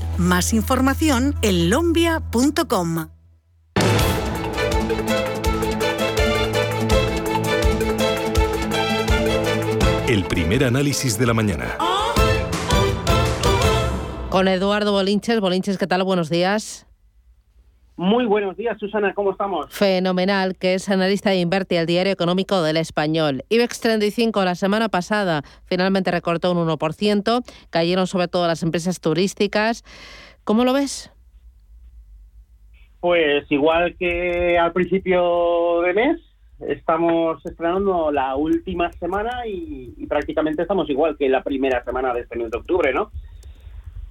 Más información en lombia.com. El primer análisis de la mañana. Con Eduardo Bolinches. Bolinches, ¿qué tal? Buenos días. Muy buenos días, Susana, ¿cómo estamos? Fenomenal, que es analista de Inverti, el diario económico del español. IBEX 35 la semana pasada finalmente recortó un 1%, cayeron sobre todo las empresas turísticas. ¿Cómo lo ves? Pues igual que al principio de mes, estamos estrenando la última semana y, y prácticamente estamos igual que la primera semana de este mes de octubre, ¿no?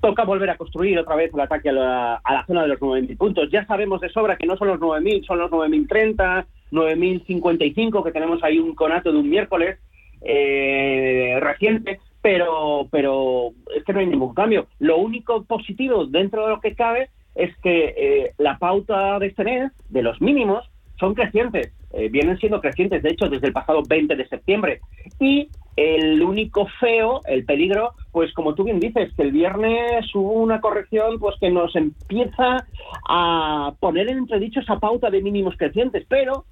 Toca volver a construir otra vez el ataque a la, a la zona de los 9.000 puntos. Ya sabemos de sobra que no son los 9.000, son los 9.030, 9.055, que tenemos ahí un conato de un miércoles eh, reciente, pero, pero es que no hay ningún cambio. Lo único positivo dentro de lo que cabe es que eh, la pauta de este de los mínimos, son crecientes, eh, vienen siendo crecientes, de hecho, desde el pasado 20 de septiembre. Y el único feo, el peligro, pues como tú bien dices, que el viernes hubo una corrección pues que nos empieza a poner en entredicho esa pauta de mínimos crecientes, pero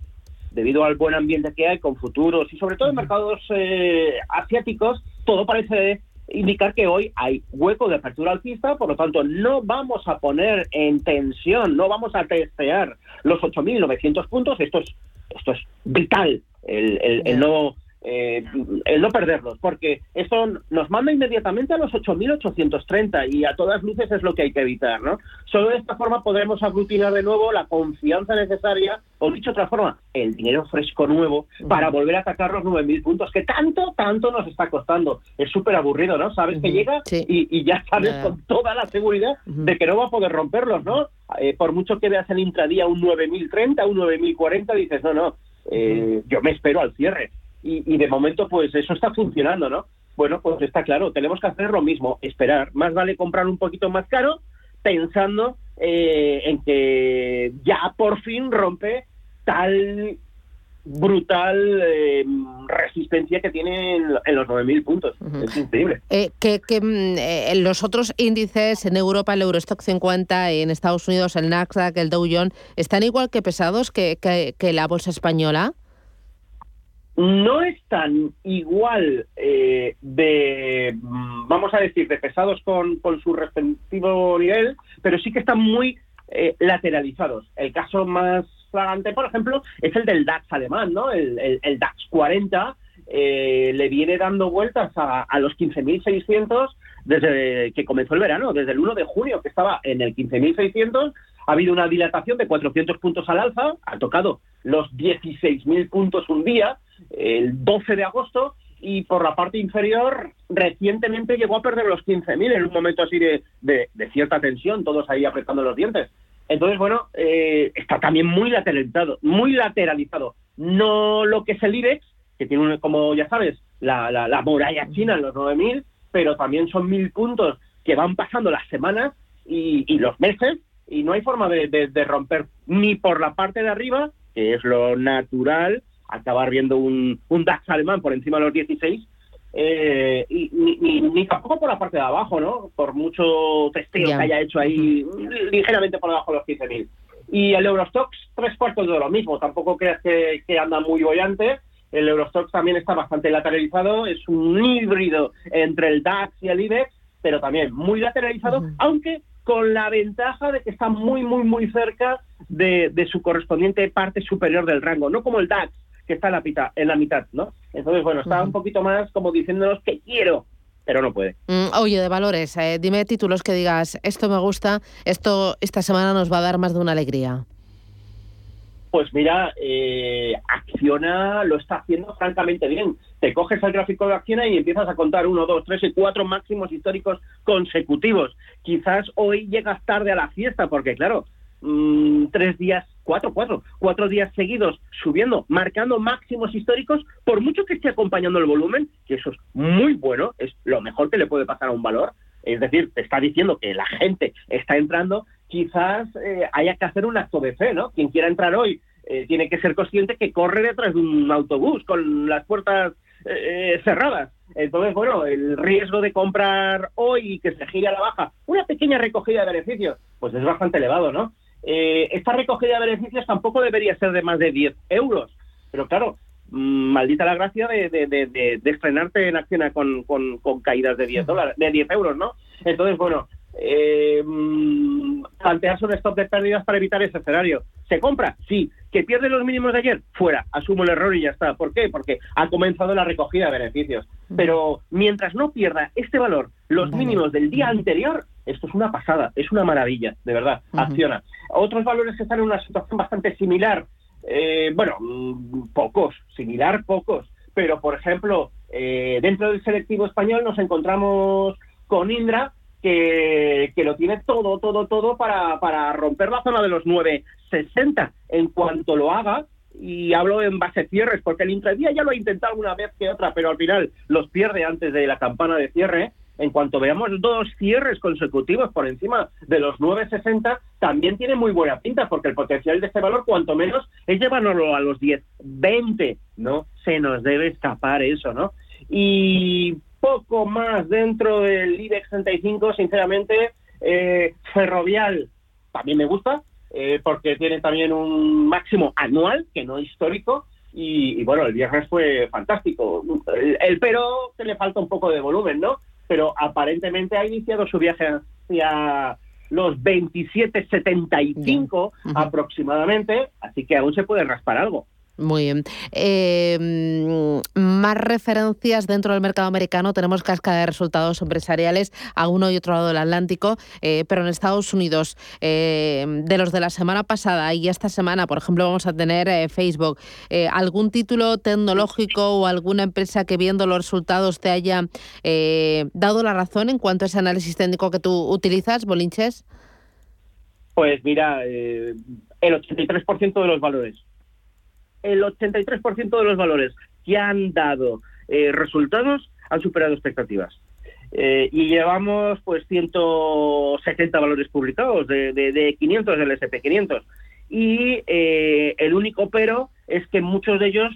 debido al buen ambiente que hay con futuros y sobre todo en mercados eh, asiáticos, todo parece indicar que hoy hay hueco de apertura alcista, por lo tanto no vamos a poner en tensión, no vamos a testear los 8.900 puntos, esto es, esto es vital, el, el, el no eh, el no perderlos, porque eso nos manda inmediatamente a los 8.830 y a todas luces es lo que hay que evitar, ¿no? Solo de esta forma podremos aglutinar de nuevo la confianza necesaria, o dicho de otra forma, el dinero fresco nuevo para volver a atacar los 9.000 puntos que tanto, tanto nos está costando. Es súper aburrido, ¿no? Sabes que llega y, ya sabes con toda la seguridad de que no va a poder romperlos, ¿no? Eh, por mucho que veas el intradía un 9.030, un 9.040, dices, no, no, eh, yo me espero al cierre y, de momento pues eso está funcionando, ¿no? Bueno, pues está claro, tenemos que hacer lo mismo, esperar. Más vale comprar un poquito más caro pensando eh, en que ya por fin rompe tal brutal eh, resistencia que tiene en, los 9.000 puntos. Es increíble. Eh, que, mm, los otros índices en Europa, el Eurostock 50, en Estados Unidos el Nasdaq, el Dow Jones, ¿están igual que pesados que, que la bolsa española? No están igual eh, de, mm, vamos a decir, de pesados con, su respectivo nivel, pero sí que están muy eh, lateralizados. El caso más flagrante, por ejemplo, es el del DAX alemán, ¿no? El, DAX 40 eh, le viene dando vueltas a, a los 15.600 desde que comenzó el verano, desde el 1 de junio, que estaba en el 15.600 ha habido una dilatación de 400 puntos al alza, ha tocado los 16.000 puntos un día, el 12 de agosto, y por la parte inferior recientemente llegó a perder los 15.000 en un momento así de, cierta tensión, todos ahí apretando los dientes. Entonces, bueno, eh, está también muy lateralizado, muy lateralizado. No lo que es el IBEX, que tiene, como ya sabes, la, la, muralla china en los 9.000, pero también son mil puntos que van pasando las semanas y, y los meses y no hay forma de, romper ni por la parte de arriba, que es lo natural, acabar viendo un, un DAX alemán por encima de los 16, eh, y, ni, tampoco por la parte de abajo, ¿no? Por mucho testeo que haya hecho ahí, ligeramente por debajo de los 15.000. Y el Eurostox, tres cuartos de lo mismo, tampoco creas que, que anda muy bollante. El Eurostox también está bastante lateralizado, es un híbrido entre el DAX y el IBEX, pero también muy lateralizado, aunque con la ventaja de que está muy, muy, muy cerca de, su correspondiente parte superior del rango, no como el DAX, que está en la, mitad, en la mitad, ¿no? Entonces, bueno, está un poquito más como diciéndonos que quiero, pero no puede. Mm, oye, de valores, eh, dime títulos que digas, esto me gusta, esto esta semana nos va a dar más de una alegría. Pues mira, eh, Acciona lo está haciendo francamente bien. Te coges el gráfico de Acciona y empiezas a contar uno, dos, tres y cuatro máximos históricos consecutivos. Quizás hoy llegas tarde a la fiesta porque, claro, mm, tres días, cuatro, cuatro, cuatro días seguidos subiendo, marcando máximos históricos, por mucho que esté acompañando el volumen, que eso es muy bueno, es lo mejor que le puede pasar a un valor. Es decir, te está diciendo que la gente está entrando quizás eh, haya que hacer un acto de fe, ¿no? Quien quiera entrar hoy eh, tiene que ser consciente que corre detrás de un autobús con las puertas eh, cerradas. Entonces, bueno, el riesgo de comprar hoy y que se gire a la baja una pequeña recogida de beneficios, pues es bastante elevado, ¿no? Esta recogida de beneficios tampoco debería ser de más de 10 euros, pero claro, mm, maldita la gracia de, de, de, estrenarte en acción con, con, caídas de 10 dólares, de 10 euros, ¿no? Entonces, bueno, eh, plantearse un stop de pérdidas para evitar ese escenario. ¿Se compra? Sí. ¿Que pierde los mínimos de ayer? Fuera. Asumo el error y ya está. ¿Por qué? Porque ha comenzado la recogida de beneficios. Pero mientras no pierda este valor, los mínimos del día anterior, esto es una pasada, es una maravilla, de verdad. Acciona. Otros valores que están en una situación bastante similar, eh, bueno, mm, pocos, similar pocos. Pero, por ejemplo, eh, dentro del selectivo español nos encontramos con Indra, que, que, lo tiene todo, todo, todo para, para romper la zona de los 9.60 en cuanto lo haga. Y hablo en base cierres, porque el intradía ya lo ha intentado una vez que otra, pero al final los pierde antes de la campana de cierre. En cuanto veamos dos cierres consecutivos por encima de los 9.60, también tiene muy buena pinta, porque el potencial de este valor, cuanto menos, es llevarlo a los 10.20. No se nos debe escapar eso, ¿no? Y poco más dentro del IBEX 35, sinceramente, eh, Ferrovial también me gusta, eh, porque tiene también un máximo anual, que no histórico, y, y bueno, el viernes fue fantástico. El, el, pero que le falta un poco de volumen, ¿no? Pero aparentemente ha iniciado su viaje hacia los 27.75 uh -huh. aproximadamente, así que aún se puede raspar algo. Muy bien. Eh, más referencias dentro del mercado americano. Tenemos cascada de resultados empresariales a uno y otro lado del Atlántico, eh, pero en Estados Unidos, eh, de los de la semana pasada y esta semana, por ejemplo, vamos a tener eh, Facebook. Eh, ¿Algún título tecnológico o alguna empresa que viendo los resultados te haya dado la razón en cuanto a ese análisis técnico que tú utilizas, Bolinches? Pues mira, el 83% de los valores el 83% de los valores que han dado eh, resultados han superado expectativas. Eh, y llevamos pues 170 valores publicados de, de, de 500 del SP500. Y eh, el único pero es que muchos de ellos,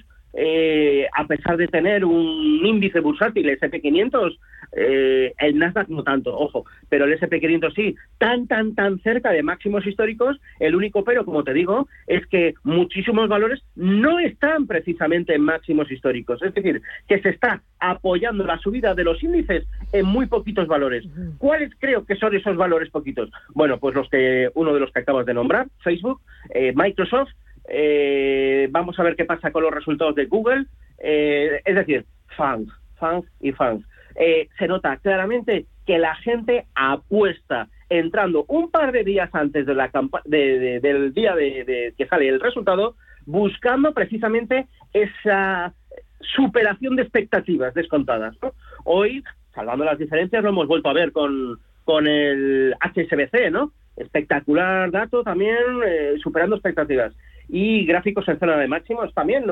a pesar de tener un índice bursátil SP500, eh, el Nasdaq no tanto, ojo, pero el SP500 sí, tan, tan, tan cerca de máximos históricos, el único pero, como te digo, es que muchísimos valores no están precisamente en máximos históricos, es decir, que se está apoyando la subida de los índices en muy poquitos valores. ¿Cuáles creo que son esos valores poquitos? Bueno, pues los que, uno de los que acabas de nombrar, Facebook, eh, Microsoft, eh, vamos a ver qué pasa con los resultados de Google, es decir, fans, fans y fans eh, se nota claramente que la gente apuesta entrando un par de días antes de la de, de, del día de, que sale el resultado, buscando precisamente esa superación de expectativas descontadas. Hoy, salvando las diferencias, lo hemos vuelto a ver con, con el HSBC, ¿no? Espectacular dato también, eh, superando expectativas. Y gráficos en zona de máximos también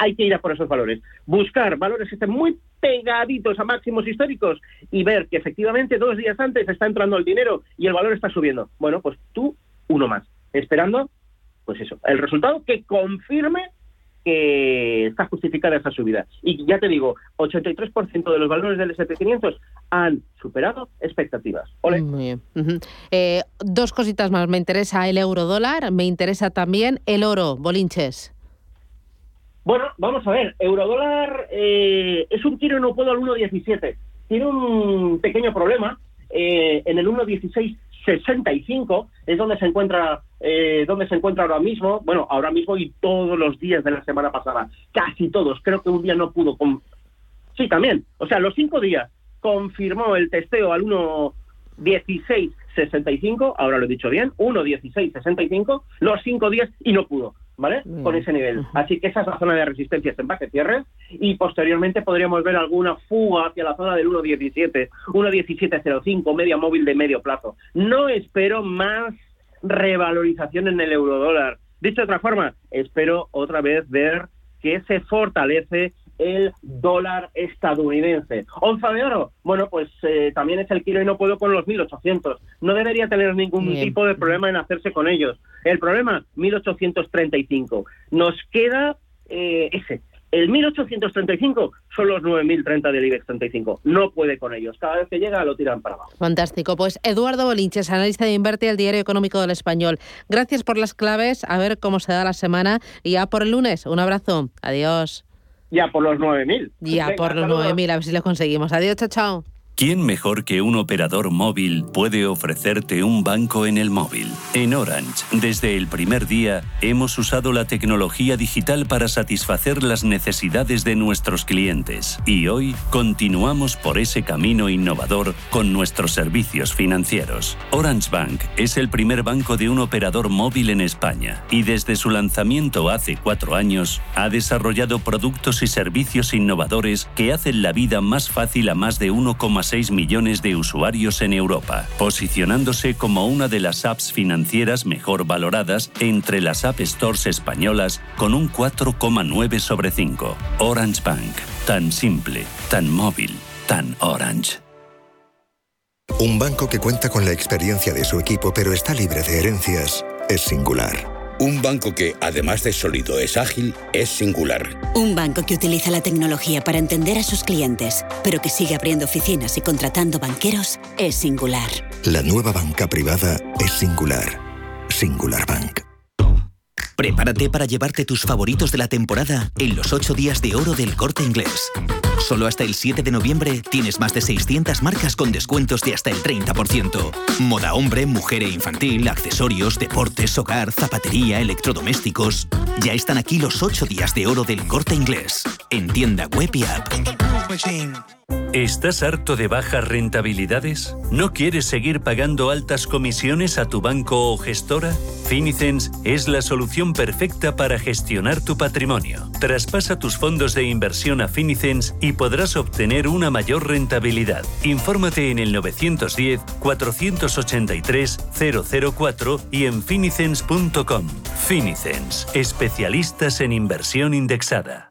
hay que ir a por esos valores. Buscar valores que estén muy pegaditos a máximos históricos y ver que efectivamente dos días antes está entrando el dinero y el valor está subiendo. Bueno, pues tú uno más, esperando, pues eso, el resultado que confirme que está justificada esa subida. Y ya te digo, 83% de los valores del SP500 han superado expectativas. ¿Ole? Muy bien. Eh, dos cositas más. Me interesa el euro dólar, me interesa también el oro, Bolinches. Bueno, vamos a ver, eurodólar eh, es un tiro no puedo al 1.17. Tiene un pequeño problema. Eh, en el 1.1665 es donde se encuentra eh, donde se encuentra ahora mismo, bueno, ahora mismo y todos los días de la semana pasada, casi todos, creo que un día no pudo, con... sí, también, o sea, los cinco días confirmó el testeo al 1.1665, ahora lo he dicho bien, 1.1665, los cinco días y no pudo. ¿Vale? Mm. Con ese nivel. Así que esa es la zona de resistencia en base cierre y posteriormente podríamos ver alguna fuga hacia la zona del 1.17, 1.1705, media móvil de medio plazo. No espero más revalorización en el eurodólar. Dicho de otra forma, espero otra vez ver que se fortalece el dólar estadounidense. Onza de oro, bueno, pues eh, también es el kilo y no puedo con los 1800. No debería tener ningún Bien. tipo de problema en hacerse con ellos. El problema, 1835. Nos queda eh, ese. El 1835 son los 9030 del IBEX 35. No puede con ellos. Cada vez que llega lo tiran para abajo. Fantástico. Pues Eduardo Bolinches, analista de Inverte del Diario Económico del Español. Gracias por las claves. A ver cómo se da la semana. Y ya por el lunes. Un abrazo. Adiós. Ya por los 9.000. Ya Venga, por los saludos. 9.000. A ver si lo conseguimos. Adiós, chao, chao. ¿Quién mejor que un operador móvil puede ofrecerte un banco en el móvil? En Orange, desde el primer día, hemos usado la tecnología digital para satisfacer las necesidades de nuestros clientes y hoy continuamos por ese camino innovador con nuestros servicios financieros. Orange Bank es el primer banco de un operador móvil en España y desde su lanzamiento hace cuatro años ha desarrollado productos y servicios innovadores que hacen la vida más fácil a más de 1,6 millones de usuarios en Europa, posicionándose como una de las apps financieras mejor valoradas entre las App Stores españolas con un 4,9 sobre 5. Orange Bank, tan simple, tan móvil, tan orange. Un banco que cuenta con la experiencia de su equipo pero está libre de herencias es singular. Un banco que, además de sólido, es ágil, es singular. Un banco que utiliza la tecnología para entender a sus clientes, pero que sigue abriendo oficinas y contratando banqueros, es singular. La nueva banca privada es singular. Singular Bank. Prepárate para llevarte tus favoritos de la temporada en los 8 días de oro del corte inglés. Solo hasta el 7 de noviembre tienes más de 600 marcas con descuentos de hasta el 30%. Moda hombre, mujer e infantil, accesorios, deportes, hogar, zapatería, electrodomésticos. Ya están aquí los 8 días de oro del corte inglés. En tienda web y app. ¿Estás harto de bajas rentabilidades? ¿No quieres seguir pagando altas comisiones a tu banco o gestora? Finicens es la solución perfecta para gestionar tu patrimonio. Traspasa tus fondos de inversión a Finicens y podrás obtener una mayor rentabilidad. Infórmate en el 910-483-004 y en finicens.com. Finicens, especialistas en inversión indexada.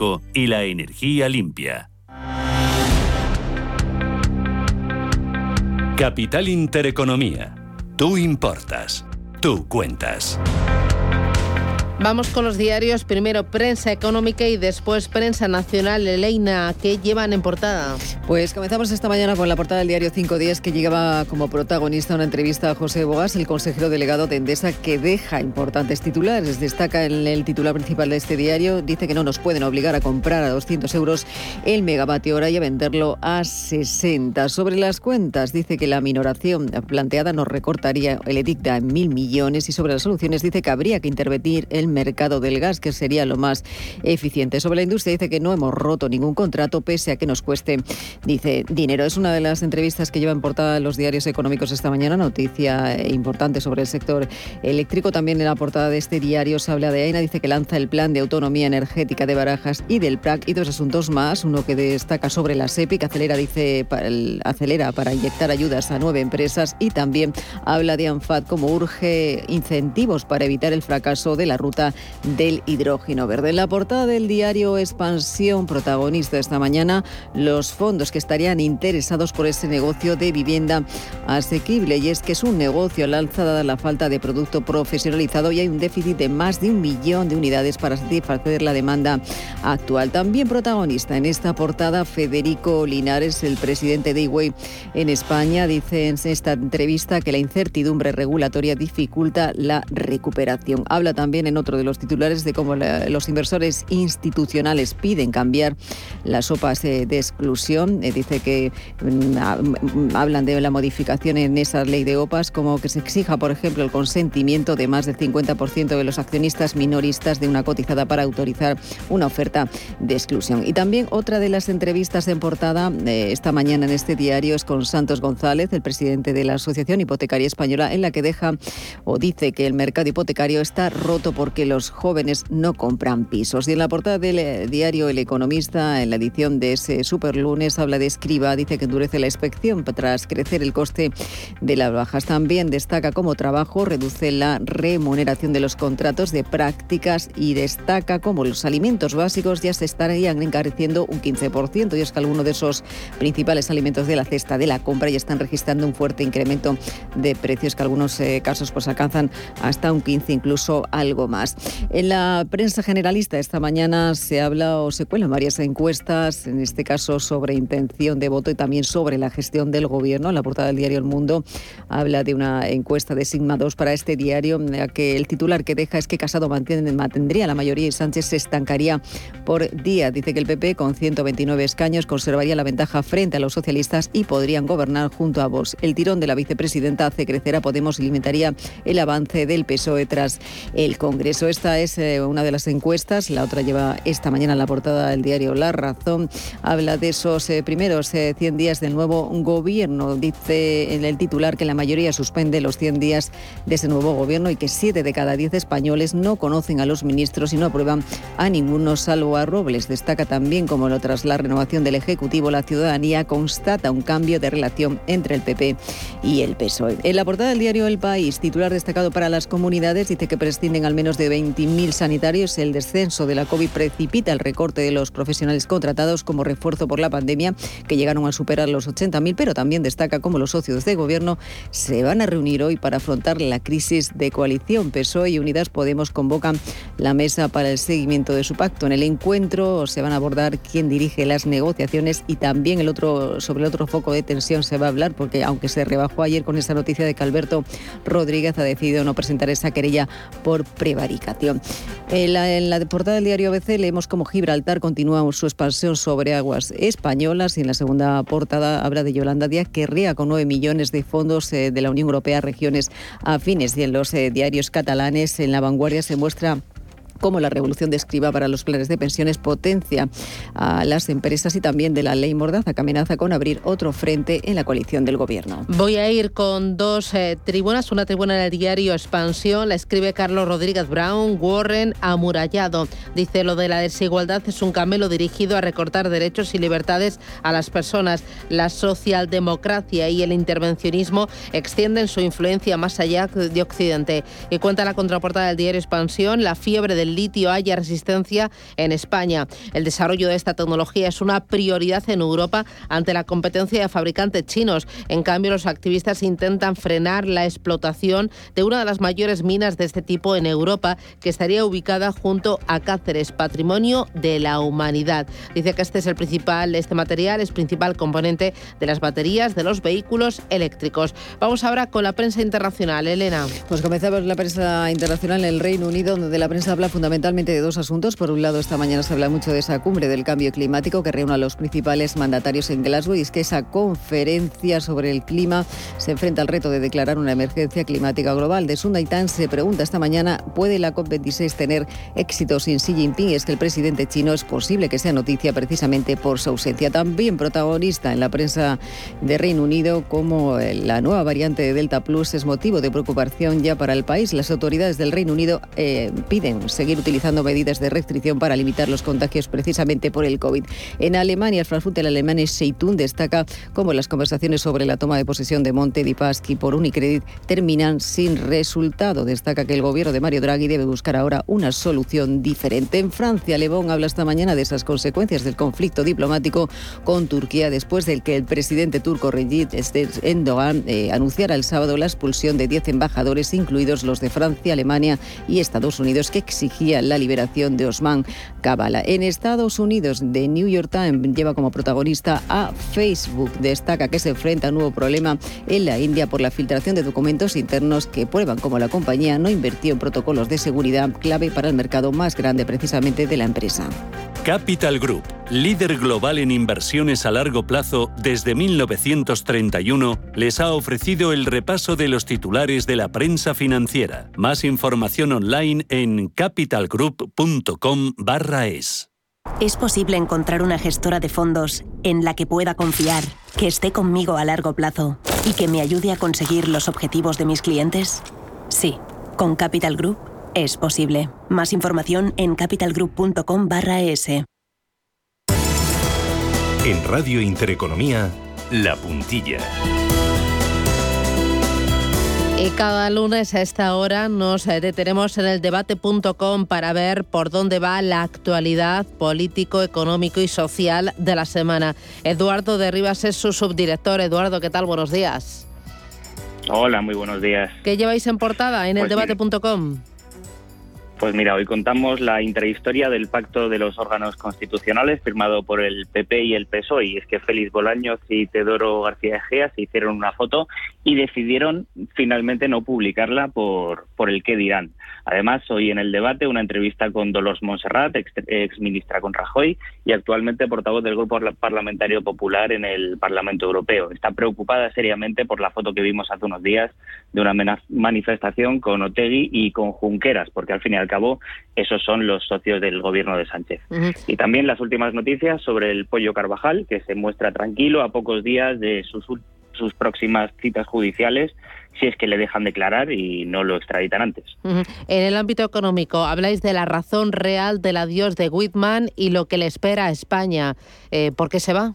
y la energía limpia. Capital Intereconomía. Tú importas. Tú cuentas. Vamos con los diarios, primero prensa económica y después prensa nacional. Eleina, ¿qué llevan en portada? Pues comenzamos esta mañana con la portada del diario 5 días que llegaba como protagonista una entrevista a José Bogas, el consejero delegado de Endesa, que deja importantes titulares. Destaca en el titular principal de este diario, dice que no nos pueden obligar a comprar a 200 euros el megavatio hora y a venderlo a 60. Sobre las cuentas, dice que la minoración planteada nos recortaría el edicta en mil millones y sobre las soluciones dice que habría que intervenir el mercado del gas, que sería lo más eficiente. Sobre la industria dice que no hemos roto ningún contrato, pese a que nos cueste, dice, dinero. Es una de las entrevistas que lleva en portada los diarios económicos esta mañana, noticia importante sobre el sector eléctrico. También en la portada de este diario se habla de AENA, dice que lanza el plan de autonomía energética de Barajas y del PRAC y dos asuntos más. Uno que destaca sobre la SEPI, acelera, dice, acelera para inyectar ayudas a nueve empresas y también habla de ANFAD como urge incentivos para evitar el fracaso de la ruta del hidrógeno verde. En la portada del diario Expansión, protagonista esta mañana, los fondos que estarían interesados por ese negocio de vivienda asequible. Y es que es un negocio al alza dada la falta de producto profesionalizado y hay un déficit de más de un millón de unidades para satisfacer la demanda actual. También protagonista en esta portada, Federico Linares, el presidente de Iway en España, dice en esta entrevista que la incertidumbre regulatoria dificulta la recuperación. Habla también en otro de los titulares de cómo los inversores institucionales piden cambiar las sopas de exclusión. Eh, dice que mm, hablan de la modificación en esa ley de OPAs, como que se exija, por ejemplo, el consentimiento de más del 50% de los accionistas minoristas de una cotizada para autorizar una oferta de exclusión. Y también otra de las entrevistas en portada eh, esta mañana en este diario es con Santos González, el presidente de la Asociación Hipotecaria Española, en la que deja o dice que el mercado hipotecario está roto porque porque los jóvenes no compran pisos. Y en la portada del eh, diario El Economista, en la edición de ese super lunes, habla de escriba, dice que endurece la inspección tras crecer el coste de las bajas. También destaca como trabajo, reduce la remuneración de los contratos de prácticas y destaca como los alimentos básicos ya se estarían encareciendo un 15%. Y es que algunos de esos principales alimentos de la cesta de la compra ya están registrando un fuerte incremento de precios que algunos eh, casos pues alcanzan hasta un 15, incluso algo más. En la prensa generalista esta mañana se habla o se cuelan varias encuestas, en este caso sobre intención de voto y también sobre la gestión del gobierno. En la portada del diario El Mundo habla de una encuesta de Sigma 2 para este diario, que el titular que deja es que Casado mantendría la mayoría y Sánchez se estancaría por día. Dice que el PP con 129 escaños conservaría la ventaja frente a los socialistas y podrían gobernar junto a Vox. El tirón de la vicepresidenta hace crecer a Podemos y limitaría el avance del PSOE tras el Congreso. Esta es eh, una de las encuestas, la otra lleva esta mañana en la portada del diario La Razón. Habla de esos eh, primeros 100 eh, días del nuevo gobierno. Dice en el titular que la mayoría suspende los 100 días de ese nuevo gobierno y que 7 de cada 10 españoles no conocen a los ministros y no aprueban a ninguno salvo a Robles. Destaca también como lo tras la renovación del Ejecutivo, la ciudadanía constata un cambio de relación entre el PP y el PSOE. En la portada del diario El País, titular destacado para las comunidades, dice que prescinden al menos de 20.000 sanitarios. El descenso de la COVID precipita el recorte de los profesionales contratados como refuerzo por la pandemia, que llegaron a superar los 80.000, pero también destaca cómo los socios de gobierno se van a reunir hoy para afrontar la crisis de coalición. PSOE y Unidas Podemos convocan la mesa para el seguimiento de su pacto. En el encuentro se van a abordar quién dirige las negociaciones y también el otro, sobre el otro foco de tensión se va a hablar, porque aunque se rebajó ayer con esa noticia de que Alberto Rodríguez ha decidido no presentar esa querella por prevaricación. En la, portada del diario ABC leemos cómo Gibraltar continúa su expansión sobre aguas españolas y en la segunda portada habla de Yolanda Díaz que ría con 9 millones de fondos eh, de la Unión Europea a regiones afines. Y en los eh, diarios catalanes en la vanguardia se muestra como la revolución de escriba para los planes de pensiones potencia a las empresas y también de la ley Mordaza que amenaza con abrir otro frente en la coalición del gobierno. Voy a ir con dos eh, tribunas, una tribuna del diario Expansión, la escribe Carlos Rodríguez Brown, Warren amurallado. Dice lo de la desigualdad es un camelo dirigido a recortar derechos y libertades a las personas. La socialdemocracia y el intervencionismo extienden su influencia más allá de Occidente. Y cuenta la contraportada del diario Expansión, la fiebre del litio haya resistencia en España. El desarrollo de esta tecnología es una prioridad en Europa ante la competencia de fabricantes chinos. En cambio, los activistas intentan frenar la explotación de una de las mayores minas de este tipo en Europa, que estaría ubicada junto a Cáceres, patrimonio de la humanidad. Dice que este es el principal, este material es principal componente de las baterías de los vehículos eléctricos. Vamos ahora con la prensa internacional. Elena. Pues comenzamos la prensa internacional en el Reino Unido, donde la prensa habla de dos asuntos. Por un lado, esta mañana se habla mucho de esa cumbre del cambio climático que reúne a los principales mandatarios en Glasgow y es que esa conferencia sobre el clima se enfrenta al reto de declarar una emergencia climática global. De Sundaitan se pregunta esta mañana, ¿puede la COP26 tener éxito sin Xi Jinping? Es que el presidente chino es posible que sea noticia precisamente por su ausencia. También protagonista en la prensa de Reino Unido como la nueva variante de Delta Plus es motivo de preocupación ya para el país. Las autoridades del Reino Unido eh, piden seguir utilizando medidas de restricción para limitar los contagios precisamente por el COVID. En Alemania, el Frankfurter alemán Seitun destaca cómo las conversaciones sobre la toma de posesión de Monte di Paschi por Unicredit terminan sin resultado. Destaca que el gobierno de Mario Draghi debe buscar ahora una solución diferente. En Francia, Le habla esta mañana de esas consecuencias del conflicto diplomático con Turquía después del que el presidente turco Recep Erdogan eh, anunciara el sábado la expulsión de 10 embajadores, incluidos los de Francia, Alemania y Estados Unidos, que exigían la liberación de Osman Kavala. En Estados Unidos, The New York Times lleva como protagonista a Facebook. Destaca que se enfrenta a un nuevo problema en la India por la filtración de documentos internos que prueban cómo la compañía no invirtió en protocolos de seguridad clave para el mercado más grande precisamente de la empresa. Capital Group, líder global en inversiones a largo plazo desde 1931, les ha ofrecido el repaso de los titulares de la prensa financiera. Más información online en capitalgroup.com es. ¿Es posible encontrar una gestora de fondos en la que pueda confiar, que esté conmigo a largo plazo y que me ayude a conseguir los objetivos de mis clientes? Sí, con Capital Group es posible. Más información en capitalgroup.com barra es. En Radio Intereconomía, La Puntilla. Y cada lunes a esta hora nos detenemos en el debate.com para ver por dónde va la actualidad político, económico y social de la semana. Eduardo de Rivas es su subdirector. Eduardo, ¿qué tal? Buenos días. Hola, muy buenos días. ¿Qué lleváis en portada en el Pues debate.com? Pues mira, hoy contamos la intrahistoria del pacto de los órganos constitucionales firmado por el PP y el PSOE. Y es que Félix Bolaños y Teodoro García Egea se hicieron una foto y decidieron finalmente no publicarla por, por el qué dirán. Además, hoy en el debate una entrevista con Dolores Montserrat, ex, ex ministra con Rajoy y actualmente portavoz del Grupo Parlamentario Popular en el Parlamento Europeo. Está preocupada seriamente por la foto que vimos hace unos días de una manifestación con Otegui y con Junqueras, porque al fin y al cabo esos son los socios del gobierno de Sánchez. Y también las últimas noticias sobre el Pollo Carvajal, que se muestra tranquilo a pocos días de sus, sus próximas citas judiciales, si es que le dejan declarar y no lo extraditan antes. En el ámbito económico, habláis de la razón real del adiós de Whitman y lo que le espera a España. Eh, ¿Por qué se va?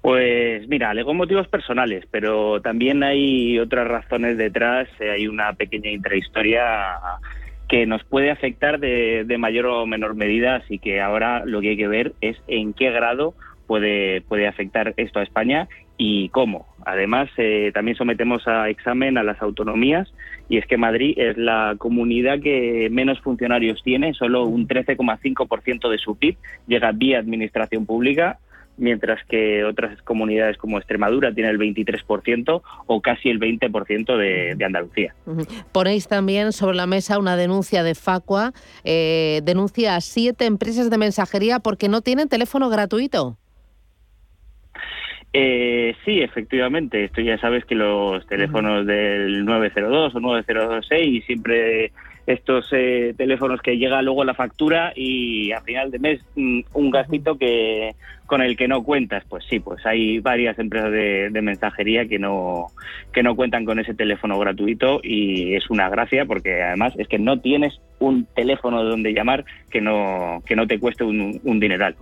Pues mira, alegó motivos personales, pero también hay otras razones detrás. eh, Hay una pequeña intrahistoria que nos puede afectar de, de mayor o menor medida, así que ahora lo que hay que ver es en qué grado puede, puede afectar esto a España y cómo. Además, eh, también sometemos a examen a las autonomías y es que Madrid es la comunidad que menos funcionarios tiene, solo un 13,5% de su PIB llega vía administración pública mientras que otras comunidades como Extremadura tienen el 23% o casi el 20% de, de Andalucía. Ponéis también sobre la mesa una denuncia de Facua, eh, denuncia a siete empresas de mensajería porque no tienen teléfono gratuito. Eh, sí, efectivamente. Esto ya sabes que los teléfonos del 902 o 9026 siempre estos eh, teléfonos que llega luego la factura y a final de mes mm, un gastito que con el que no cuentas. Pues sí, pues hay varias empresas de, de mensajería que no que no cuentan con ese teléfono gratuito y es una gracia porque además es que no tienes un teléfono donde llamar que no que no te cueste un, un dineral.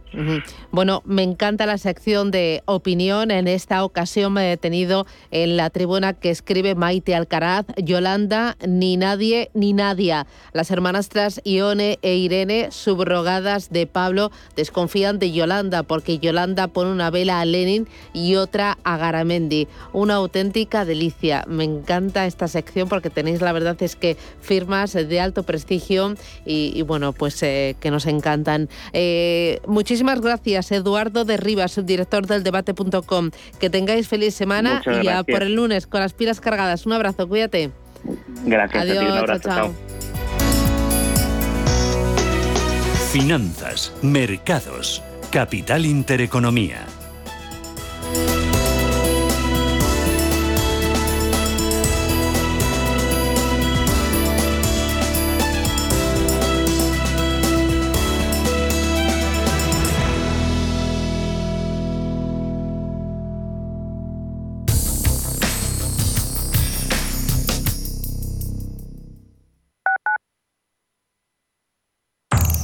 Bueno, me encanta la sección de opinión. En esta ocasión me he detenido en la tribuna que escribe Maite Alcaraz, Yolanda, ni nadie ni Nadia. Las hermanastras Ione e Irene, subrogadas de Pablo, desconfían de Yolanda porque Yolanda pone una vela a Lenin y otra a Garamendi. Una auténtica delicia. Me encanta esta sección porque tenéis, la verdad es que firmas de alto prestigio y, y bueno, pues eh, que nos encantan. Eh, muchísimas gracias, Eduardo de Rivas, subdirector del debate.com. Que tengáis feliz semana Muchas y ya gracias. por el lunes con las pilas cargadas. Un abrazo, cuídate. Gracias a ti, un Adiós, abrazo, chao, chao. chao. Finanzas, mercados, capital intereconomía.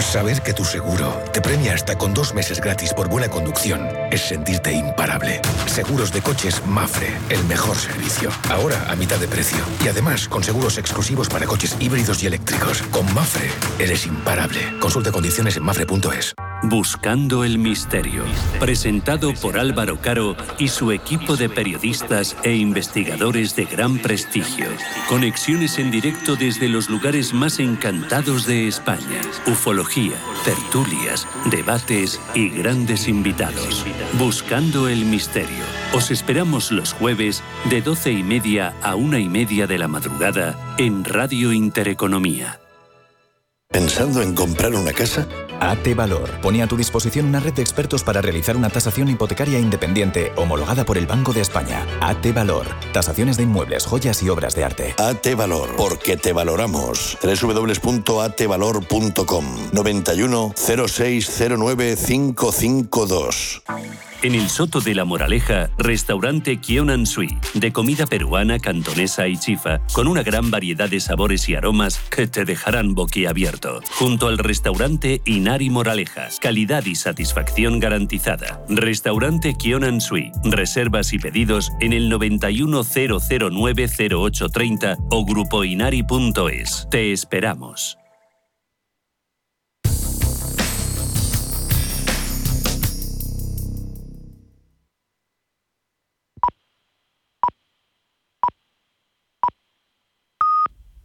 Saber que tu seguro te premia hasta con dos meses gratis por buena conducción es sentirte imparable. Seguros de coches Mafre, el mejor servicio. Ahora a mitad de precio. Y además con seguros exclusivos para coches híbridos y eléctricos. Con Mafre eres imparable. Consulta condiciones en mafre.es. Buscando el misterio. Presentado por Álvaro Caro y su equipo de periodistas e investigadores de gran prestigio. Conexiones en directo desde los lugares más encantados de España. Ufología, tertulias, debates y grandes invitados. Buscando el misterio. Os esperamos los jueves de 12 y media a una y media de la madrugada en Radio Intereconomía. ¿Pensando en comprar una casa? AT Valor pone a tu disposición una red de expertos para realizar una tasación hipotecaria independiente homologada por el Banco de España. AT Valor. Tasaciones de inmuebles, joyas y obras de arte. AT Valor, porque te valoramos. www.atvalor.com 91 0609 552. En el Soto de la Moraleja, restaurante Kionan Sui, de comida peruana, cantonesa y chifa, con una gran variedad de sabores y aromas que te dejarán boquiabierto. Junto al restaurante Inari Moraleja, calidad y satisfacción garantizada. Restaurante Kionan Sui, reservas y pedidos en el 910090830 o grupoinari.es. Te esperamos.